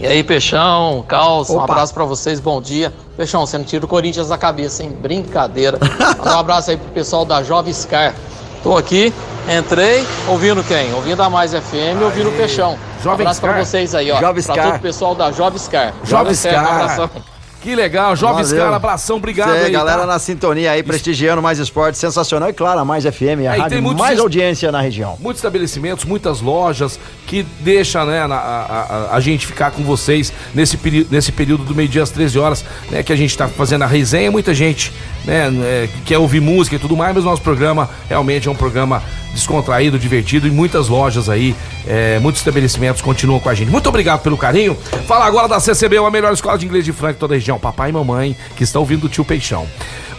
E aí, Peixão, Caos, um abraço pra vocês, bom dia. Peixão, você não tira o Corinthians da cabeça, hein? Brincadeira. Manda <laughs> um abraço aí pro pessoal da Jovem Scar. Tô aqui, entrei, ouvindo quem? Ouvindo a Mais FM, ouvindo o Peixão.
Jovem
abraço
Scar.
pra vocês aí, ó.
Jovem
pra
Scar.
todo o pessoal da Jovem Scar.
Jovem
Scar, um
Scar. Que legal, Jovem
Valeu.
Scar, abração, obrigado
Cê,
aí.
galera
tá?
na sintonia aí, prestigiando mais esporte, sensacional. E claro, a Mais FM, a
É, tem
rádio
muitos
mais audiência na região.
muitos estabelecimentos, muitas lojas que deixam né, a, a- a gente ficar com vocês nesse, nesse período do meio-dia às 13 horas, né? Que a gente está fazendo a resenha, muita gente né, é, que quer ouvir música e tudo mais, mas nosso programa realmente é um programa descontraído, divertido e muitas lojas aí, é, muitos estabelecimentos continuam com a gente. Muito obrigado pelo carinho. Fala agora da CCB, a melhor escola de inglês de Franca, toda a região. Papai e mamãe que estão ouvindo o tio Peixão.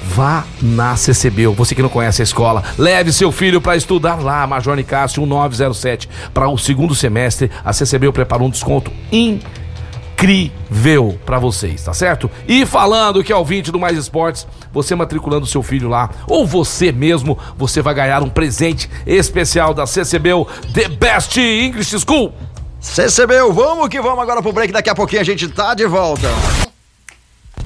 Vá na CCB, você que não conhece a escola, leve seu filho para estudar lá, Major Nicásio 1907. Para o segundo semestre, a CCB preparou um desconto incrível para vocês, tá certo? E falando que é ouvinte do Mais Esportes, você matriculando seu filho lá, ou você mesmo, você vai ganhar um presente especial da CCB, The Best English School.
CCB, vamos que vamos agora pro break. Daqui a pouquinho a gente tá de volta.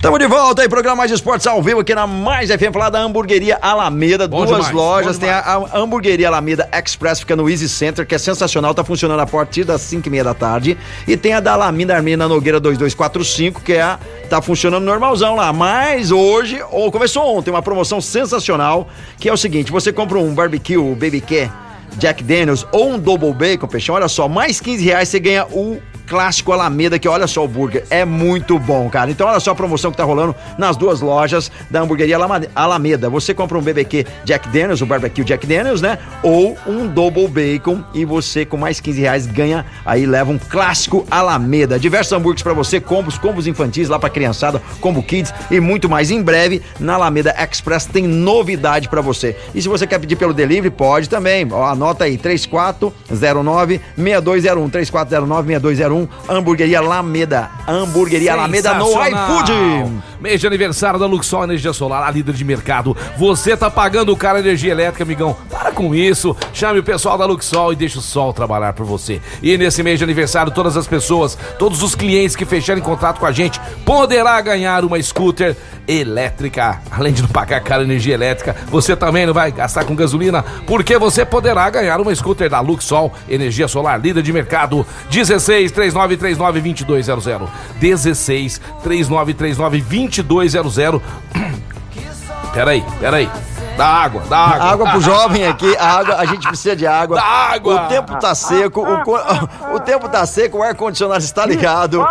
Tamo de volta aí, programa Mais Esportes ao vivo aqui na Mais FM, falar da hamburgueria Alameda,
Bom
duas
demais,
lojas, tem a, a hamburgueria Alameda Express, fica no Easy Center, que é sensacional, tá funcionando a partir das 5 e meia da tarde, e tem a da Alameda Armina Nogueira 2245, que é a, tá funcionando normalzão lá, mas hoje, ou começou ontem, uma promoção sensacional, que é o seguinte, você compra um barbecue, BBQ, Jack Daniels ou um Double Bacon, peixão, olha só, mais 15 reais você ganha o clássico Alameda, que olha só o burger, é muito bom, cara. Então olha só a promoção que tá rolando nas duas lojas da hamburgueria Alameda. Você compra um BBQ Jack Daniels, o barbecue Jack Daniels, né? Ou um Double Bacon e você com mais 15 reais ganha, aí leva um clássico Alameda. Diversos hambúrgueres pra você, combos, combos infantis lá pra criançada, combo kids e muito mais. Em breve, na Alameda Express tem novidade pra você. E se você quer pedir pelo delivery, pode também. Ó, anota aí, 3409-6201, 3409-6201, Hamburgueria Alameda. Hamburgueria Alameda no iFood.
Mês de aniversário da Luxol Energia Solar, a líder de mercado. Você tá pagando caro energia elétrica, amigão. Para com isso. Chame o pessoal da Luxol e deixa o sol trabalhar por você. E nesse mês de aniversário, todas as pessoas, todos os clientes que fecharem contrato com a gente, poderá ganhar uma scooter elétrica. Além de não pagar cara energia elétrica, você também não vai gastar com gasolina, porque você poderá ganhar uma scooter da Luxol Energia Solar, líder de mercado. 16 3939 2200. 16 3939 2200. Peraí, peraí. Dá água, dá água.
Água pro jovem aqui, a água, a gente precisa de água.
Dá água.
O tempo tá seco, o, <laughs> o tempo tá seco, o ar-condicionado está ligado.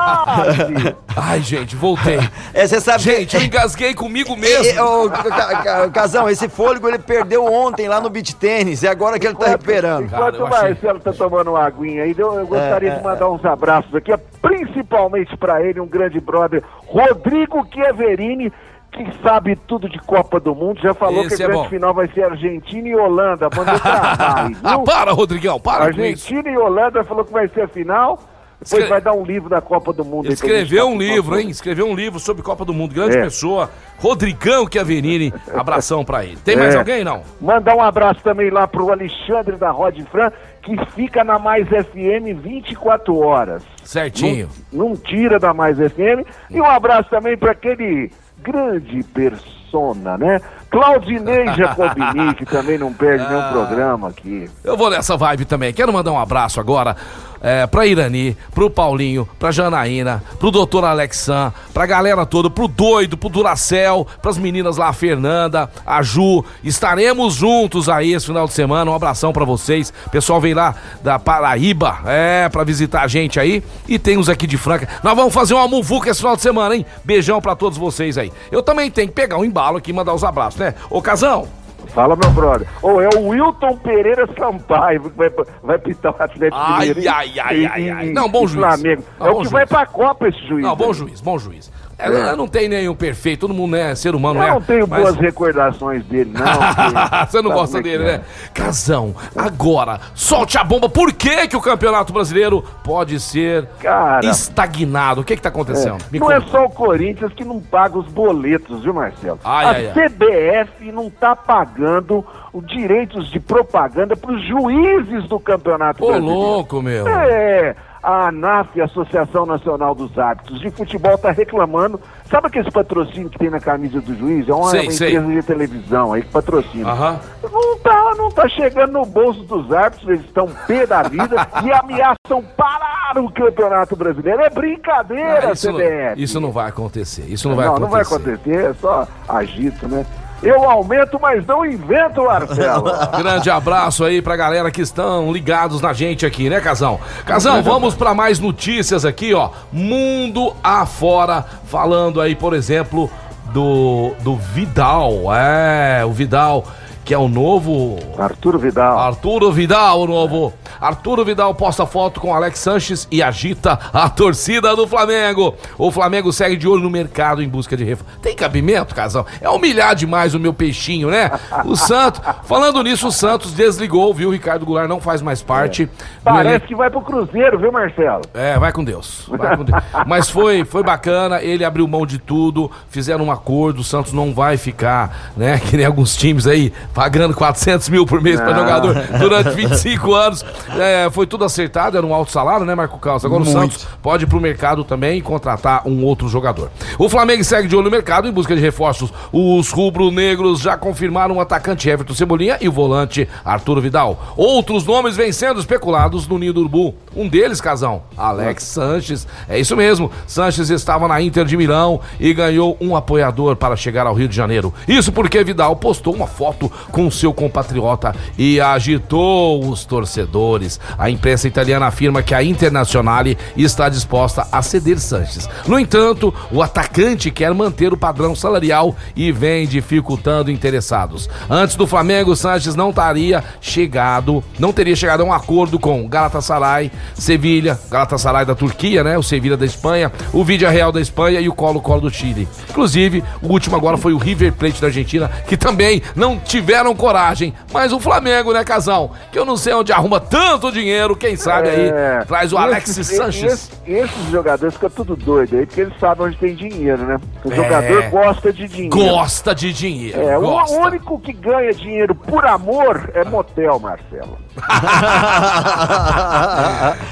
Ai, gente, voltei. <laughs>
É, você sabe
Gente, eu engasguei comigo mesmo. <laughs>
ô, Ca- Casão, esse fôlego ele perdeu ontem lá no beach tênis, é agora que ele tá recuperando.
Enquanto
eu
o
achei-
Marcelo tá tomando uma aguinha aí, eu, eu gostaria
É,
de mandar uns abraços aqui, principalmente pra ele, um grande brother, Rodrigo Chiaverini, que sabe tudo de Copa do Mundo, já falou
Esse
que
é
a grande
bom.
final vai ser Argentina e Holanda, mandou <laughs> travar
Ah, para, Rodrigão, para.
Argentina e Holanda falou que vai ser a final, depois
Escre-
vai dar um livro da Copa do Mundo.
Escreveu um livro, hein? Escreveu um livro sobre Copa do Mundo. Grande
É.
pessoa. Rodrigão Chiaverini. <laughs> Abração pra ele. Tem mais
É.
alguém, não?
Mandar um abraço também lá pro Alexandre da Rod Fran, que fica na Mais FM 24 horas.
Certinho.
Não, não tira da Mais FM. E um abraço também para aquele grande persona, né? Claudinei <laughs> Jacobini, que também não perde
Ah.
nenhum programa aqui.
Eu vou nessa vibe também. Quero mandar um abraço agora é, pra Irani, pro Paulinho, pra Janaína, pro doutor Alexan, pra galera toda, pro Doido, pro Duracel, pras meninas lá, a Fernanda, a Ju. Estaremos juntos aí esse final de semana. Um abração pra vocês. Pessoal vem lá da Paraíba, é, pra visitar a gente aí. E tem uns aqui de Franca. Nós vamos fazer uma muvuca esse final de semana, hein? Beijão pra todos vocês aí. Eu também tenho que pegar um embalo aqui e mandar os abraços, né? Ô, Casão,
Fala, meu brother. Ou é o Wilton Pereira Sampaio que vai, vai pitar o Atlético
Ai,
Mineiro.
ai, ai, ai, ai.
e-
Não, bom juiz.
Flamengo.
Não,
é o que
juiz.
vai pra Copa esse juiz.
Não, bom
aí.
juiz, bom juiz. É,
É.
Não tem nenhum perfeito, todo mundo é ser humano,
Eu
é.
não tenho
mas-
boas recordações dele, não. <laughs>
Você não
sabe
gosta
é
dele,
é.
né? Casão, agora, solte a bomba. Por que, que o Campeonato Brasileiro pode ser
Cara,
estagnado? O que que tá acontecendo? Me
não é
conta.
só o Corinthians que não paga os boletos, viu, Marcelo?
Ai,
a
ai, ai.
CBF não tá pagando os direitos de propaganda para os juízes do Campeonato
Ô,
Brasileiro.
louco, meu.
É, a ANAF, a Associação Nacional dos Árbitros de Futebol, tá reclamando. Sabe aquele patrocínio que tem na camisa do juiz? É uma,
Sei,
uma
sei.
empresa de televisão aí que patrocina.
Aham.
Não tá, não tá chegando no bolso dos árbitros, eles estão pé da vida e <laughs> ameaçam parar o Campeonato Brasileiro. É brincadeira,
Ah, isso, não,
CBF.
isso não vai acontecer. Isso não vai
não,
acontecer.
não vai acontecer, é só agito, né? Eu aumento, mas não invento, Marcelo. <laughs>
Grande abraço aí pra galera que estão ligados na gente aqui, né, Casão? Casão, vamos pra mais notícias aqui, ó. Mundo afora, falando aí, por exemplo, do, do Vidal. É, o Vidal, que é o novo
Arturo Vidal.
Arturo Vidal, o novo. Arturo Vidal posta foto com Alex Sanches e agita a torcida do Flamengo. O Flamengo segue de olho no mercado em busca de reforço. Tem cabimento, casal? É humilhar demais o meu peixinho, né? O Santos. <laughs> Falando nisso, o Santos desligou, viu? O Ricardo Goulart não faz mais parte. do
Parece
elenco.
que vai pro Cruzeiro, viu, Marcelo?
É, vai com Deus. vai com Deus. Mas foi, foi bacana, ele abriu mão de tudo, fizeram um acordo, o Santos não vai ficar, né, que nem alguns times aí, pagando 400 mil por mês para
Não.
jogador durante 25 anos. É, foi tudo acertado, era um alto salário, né, Marco Carlos? Agora o
Muito.
Santos pode ir pro mercado também e contratar um outro jogador. O Flamengo segue de olho no mercado em busca de reforços. Os rubro-negros já confirmaram o atacante Everton Cebolinha e o volante Arturo Vidal. Outros nomes vêm sendo especulados no Ninho do Urubu. Um deles, casão, Alex Sanches. É isso mesmo. Sanches estava na Inter de Milão e ganhou um apoiador para chegar ao Rio de Janeiro. Isso porque Vidal postou uma foto com seu compatriota e agitou os torcedores. A imprensa italiana afirma que a Internazionale está disposta a ceder Sanches. No entanto, o atacante quer manter o padrão salarial e vem dificultando interessados. Antes do Flamengo, Sanches não teria chegado, não teria chegado a um acordo com Galatasaray, Sevilha, Galatasaray da Turquia, né? O Sevilha da Espanha, o Vídea Real da Espanha e o Colo-Colo do Chile. Inclusive, o último agora foi o River Plate da Argentina, que também não tiveram coragem. Mas o Flamengo, né, Casão? Que eu não sei onde arruma tanto dinheiro, quem sabe aí
É.
traz o
Esses-
Alexis Sanches.
Esses, esses jogadores ficam tudo doido aí, porque eles sabem onde tem dinheiro, né? O
É.
jogador gosta de dinheiro.
Gosta de dinheiro.
É, o
gosta.
único que ganha dinheiro por amor é motel, Marcelo. <laughs>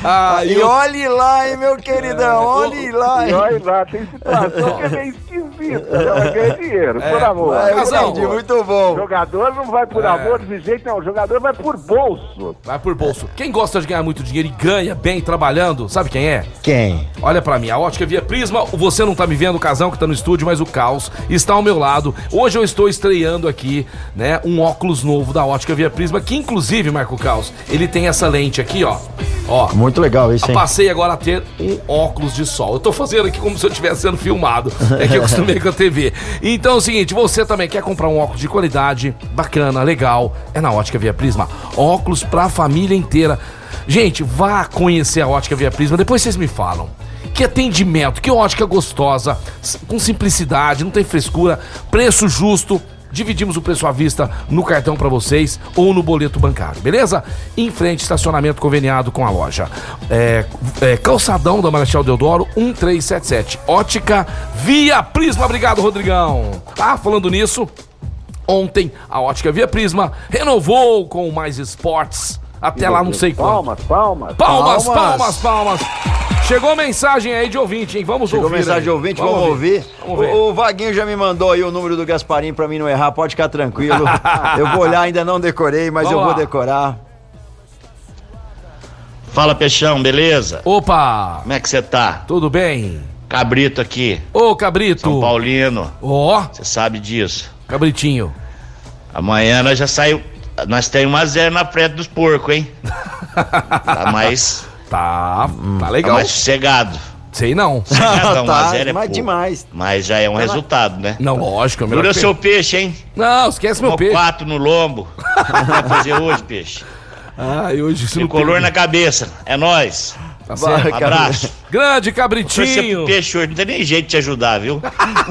Ah,
e
eu-
olhe lá, hein, meu queridão, olhe lá,
E
hein.
olha lá, tem situação que é meio esquisita. fita, né? vai ganhar dinheiro, por amor.
Ah, eu
Casal,
entendi, muito bom.
Jogador não vai por
É.
amor de jeito não, o jogador vai por bolso.
Vai por bolso. Quem gosta de ganhar muito dinheiro e ganha bem trabalhando, sabe quem é?
Quem?
Olha pra mim, a ótica Via Prisma, você não tá me vendo, o casão que tá no estúdio, mas o caos está ao meu lado. Hoje eu estou estreando aqui, né, um óculos novo da ótica Via Prisma, que inclusive, Marco Caos, ele tem essa lente aqui, ó. Ó,
Muito legal isso, hein?
Passei agora a ter um óculos de sol. Eu tô fazendo aqui como se eu estivesse sendo filmado. É que eu <laughs> acostumei com a TV. Então é o seguinte, você também quer comprar um óculos de qualidade, bacana, legal, é na Ótica Via Prisma. Óculos pra família inteira. Gente, vá conhecer a Ótica Via Prisma, depois vocês me falam. Que atendimento, que ótica gostosa, com simplicidade, não tem frescura, preço justo. Dividimos o preço à vista no cartão pra vocês ou no boleto bancário, beleza? Em frente, estacionamento conveniado com a loja. É, é, calçadão da Marechal Deodoro, 1377. Ótica Via Prisma. Obrigado, Rodrigão. Ah, falando nisso, ontem a Ótica Via Prisma renovou com mais esportes. Até lá não sei quando.
Palmas, palmas.
Palmas,
Palmas.
palmas, palmas. Chegou mensagem aí de ouvinte, hein? Vamos
Chegou
ouvir.
mensagem
aí.
de ouvinte, vamos, ouvir.
Vamos ver.
O, o Vaguinho já me mandou aí o número do Gasparim pra mim não errar, pode ficar tranquilo. <laughs> eu vou olhar, ainda não decorei, mas
Vamos
eu vou
lá.
decorar.
Fala, Peixão, beleza?
Opa,
Como é que você tá?
tudo bem?
Cabrito aqui,
Ô, Cabrito.
São Paulino,
Ó,
você sabe disso.
Cabritinho.
Amanhã nós já saiu. Nós temos 1 a 0 na frente dos porcos, hein? <laughs> Tá mais,
Tá, tá
tá
legal.
mais sossegado.
Sei não. <laughs>
Sossegado, 1 a
tá,
0 é
mas
pouco.
demais.
Mas já é um resultado, né?
Não, lógico. é melhor
Dura
que-
seu peixe, hein?
Não, esquece meu
Tomou
peixe.
quatro no lombo. O <laughs> que vai fazer hoje, peixe?
Ah, e hoje
Tricolor na cabeça. É nóis.
Tá certo.
Um abraço.
Grande Cabritinho.
peixe hoje, não tem nem jeito de te ajudar, viu? <laughs>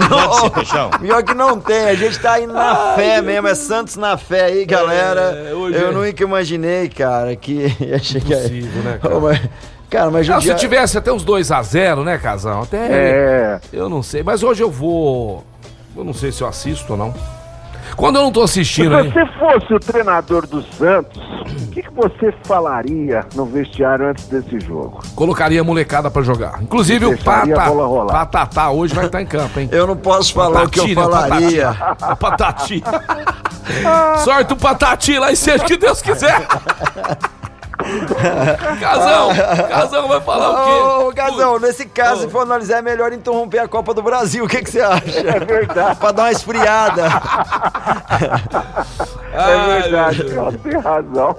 Pode ser, peixão.
Pior que não tem, a gente tá indo na fé mesmo, é Santos na fé aí, galera.
É, hoje
eu
é.
nunca imaginei, cara, que <laughs> ia chegar.
Impossível, né, cara?
Mas- Cara, mas
Não,
judia-
se tivesse até uns 2x0, né, Casão? Até.
É,
Eu não sei, mas hoje eu vou. Eu não sei se eu assisto ou não. Quando eu não tô
se
assistindo, hein?
você fosse o treinador do Santos, o que, que você falaria no vestiário antes desse jogo?
Colocaria a molecada pra jogar. Inclusive o Pata. Patatá hoje vai estar em campo, hein?
eu não posso falar o que eu
né?
falaria.
Patati. Patati. Sorte o Patati lá e seja o que Deus quiser. <laughs> Casão, Casão vai falar o quê?
Ô, Casão, nesse caso, se for analisar, é melhor interromper a Copa do Brasil. O que, que você acha?
É verdade,
pra dar uma esfriada. <laughs>
é verdade. Tem razão.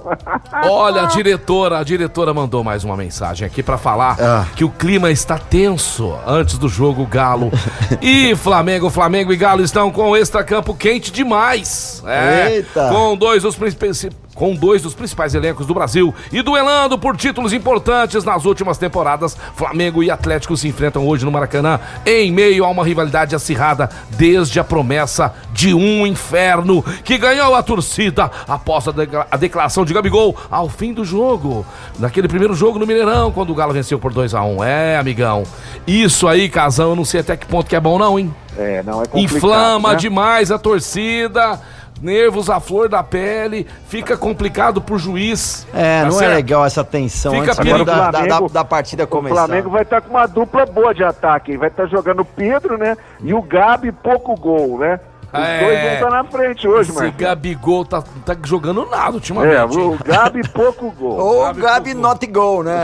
Olha, a diretora, a diretora mandou mais uma mensagem aqui pra falar
Ah.
que o clima está tenso antes do jogo Galo <laughs> e Flamengo. Flamengo e Galo estão com o extracampo quente demais. É,
Eita.
Com dois dos principais com dois dos principais elencos do Brasil e duelando por títulos importantes nas últimas temporadas, Flamengo e Atlético se enfrentam hoje no Maracanã em meio a uma rivalidade acirrada desde a promessa de um inferno que ganhou a torcida após a, decla- a declaração de Gabigol ao fim do jogo. Naquele primeiro jogo no Mineirão, quando o Galo venceu por 2 a 1 É, amigão. Isso aí, Casão, eu não sei até que ponto que é bom não, hein?
É, não é complicado,
Inflama
né?
demais a torcida, nervos à flor da pele, fica complicado pro juiz.
É,
Tá
não
certo?
é legal essa tensão
Fica
antes
perigo-
da, da, da,
Flamengo-
da partida
O
começar.
Flamengo vai estar com uma dupla boa de ataque. Vai estar jogando o Pedro, né? E o Gabi, pouco gol, né? Os
É.
dois vão estar na frente hoje,
Esse
Marcelo.
Gabigol tá, tá jogando nada
É,
ultimamente.
o Gabi, pouco gol.
Ou
Gabi
Gabi
Cucu.
not go, né?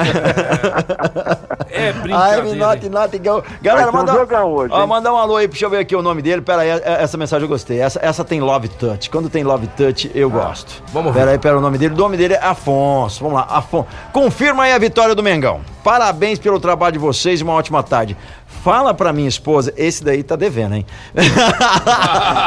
É <laughs>
I'm
brincadeira.
not, not go. Galera,
um
manda,
jogão hoje,
ó, mandar um alô aí, deixa eu ver aqui o nome dele. Pera aí, é- essa mensagem eu gostei. Essa, essa tem love touch. Quando tem love touch, eu gosto.
Ah, vamos ver.
Pera aí, pera o nome dele. O nome dele é Afonso. Vamos lá, Afonso. Confirma aí a vitória do Mengão. Parabéns pelo trabalho de vocês e uma ótima tarde. Fala pra minha esposa, esse daí tá devendo, hein? <laughs>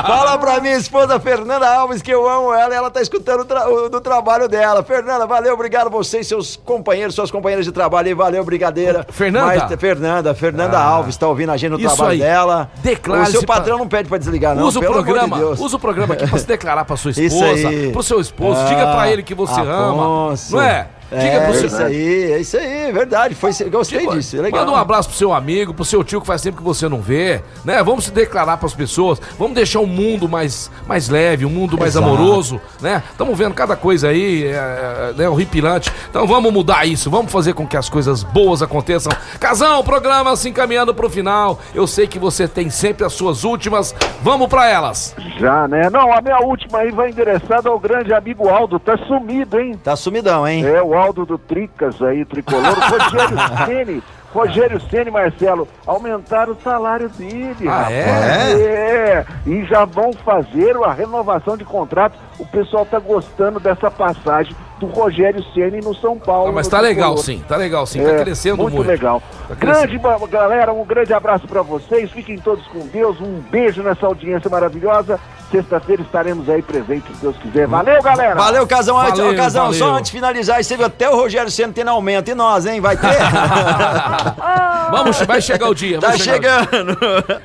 Fala pra minha esposa Fernanda Alves que eu amo ela e ela tá escutando o, tra- o- do trabalho dela. Fernanda, valeu, obrigado a vocês, seus companheiros, suas companheiras de trabalho aí, valeu, brigadeira.
Fernanda?
Mas, Fernanda, Fernanda
Ah.
Alves tá ouvindo a gente no trabalho
aí.
dela.
Declare-se
O seu
pra-
patrão não pede pra desligar, não.
usa o
de
programa,
Deus.
usa o programa aqui pra se declarar pra sua <laughs> esposa, pro seu esposo,
Ah,
diga pra ele que você ama,
Afonso.
não é? Diga
é,
pro seu
isso aí, é isso aí. é verdade. Foi, gostei
Tipo,
disso. É legal.
Manda um abraço pro seu amigo, pro seu tio que faz tempo que você não vê, né? Vamos se declarar pras pessoas, vamos deixar o mundo mais, mais leve, um mundo mais
Exato.
amoroso, né? Estamos vendo cada coisa aí, é, é, né, horripilante. Então vamos mudar isso, vamos fazer com que as coisas boas aconteçam. Casão, o programa se encaminhando pro final. Eu sei que você tem sempre as suas últimas. Vamos pra elas.
Já, né? Não, a minha última aí vai endereçada ao grande amigo Aldo. Tá sumido, hein?
Tá sumidão, hein?
É, o Aldo do Tricas aí, tricolor. Rogério <laughs> Ceni. Rogério Ceni, Marcelo, aumentaram o salário dele.
Ah,
rapaz.
é?
É, e já vão fazer a renovação de contrato. O pessoal tá gostando dessa passagem do Rogério Ceni no São Paulo.
Mas tá legal
tricolor.
sim, tá legal sim, tá
É,
crescendo
muito.
muito.
legal.
Tá
grande galera, um grande abraço pra vocês. Fiquem todos com Deus. Um beijo nessa audiência maravilhosa. Sexta-feira estaremos aí presentes, se Deus quiser. Valeu, galera!
Valeu, Casão. Antes-
Valeu,
Ô, Casão,
valeu.
só antes de finalizar, viu até o Rogério Senna tendo aumento. E nós, hein? Vai ter? <laughs>
Vamos, vai chegar o dia.
tá chegando.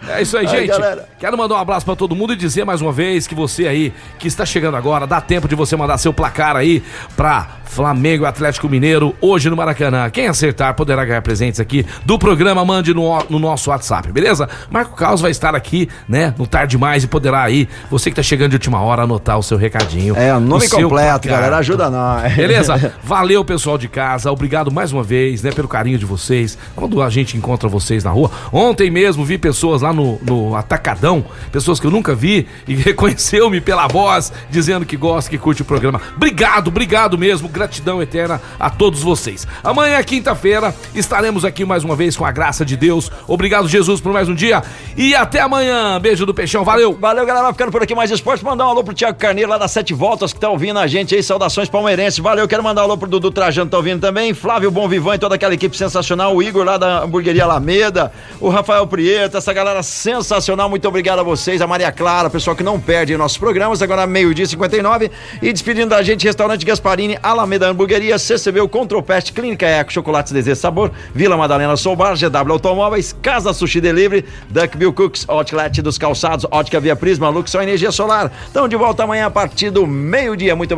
É isso aí, gente.
galera.
Quero mandar um abraço pra todo mundo e dizer mais uma vez que você aí que está chegando agora, dá tempo de você mandar seu placar aí pra Flamengo e Atlético Mineiro hoje no Maracanã. Quem acertar poderá ganhar presentes aqui do programa, mande no, no nosso WhatsApp, beleza? Marco Caos vai estar aqui, né, no Tarde Mais e poderá aí, você que tá chegando de última hora, anotar o seu recadinho.
É, o nome
seu
completo, galera. Ajuda nós.
Beleza? <laughs> Valeu, pessoal de casa. Obrigado mais uma vez, né, pelo carinho de vocês. Quando a gente encontra vocês na rua. Ontem mesmo vi pessoas lá no, no Atacadão, pessoas que eu nunca vi e <laughs> reconheceu-me pela voz, dizendo que gosta, que curte o programa. Obrigado, obrigado mesmo. Gratidão eterna a todos vocês. Amanhã, quinta-feira, estaremos aqui mais uma vez com a graça de Deus. Obrigado, Jesus, por mais um dia. E até amanhã. Beijo do Peixão. Valeu.
Valeu, galera. Ficando por aqui mais esporte. Mandar um alô pro Thiago Carneiro lá das Sete Voltas que tá ouvindo a gente aí. Saudações palmeirenses. Valeu. Quero mandar um alô pro Dudu Trajano tá ouvindo também. Flávio Bom Vivan e toda aquela equipe sensacional. O Igor lá da hamburgueria Alameda. O Rafael Prieto. Essa galera sensacional. Muito obrigado a vocês. A Maria Clara, pessoal que não perde nossos programas. Agora meio-dia e 59. E despedindo da gente, Restaurante Gasparini, Alameda Hamburgueria, CCB, o Contropest, Clínica Eco, Chocolates Desejo Sabor, Vila Madalena Soubar, GW Automóveis, Casa Sushi Delivery, Duckbill Cooks, Outlet dos Calçados, Ótica Via Prisma, Luxor Energia Solar. Então de volta amanhã a partir do meio-dia. Muito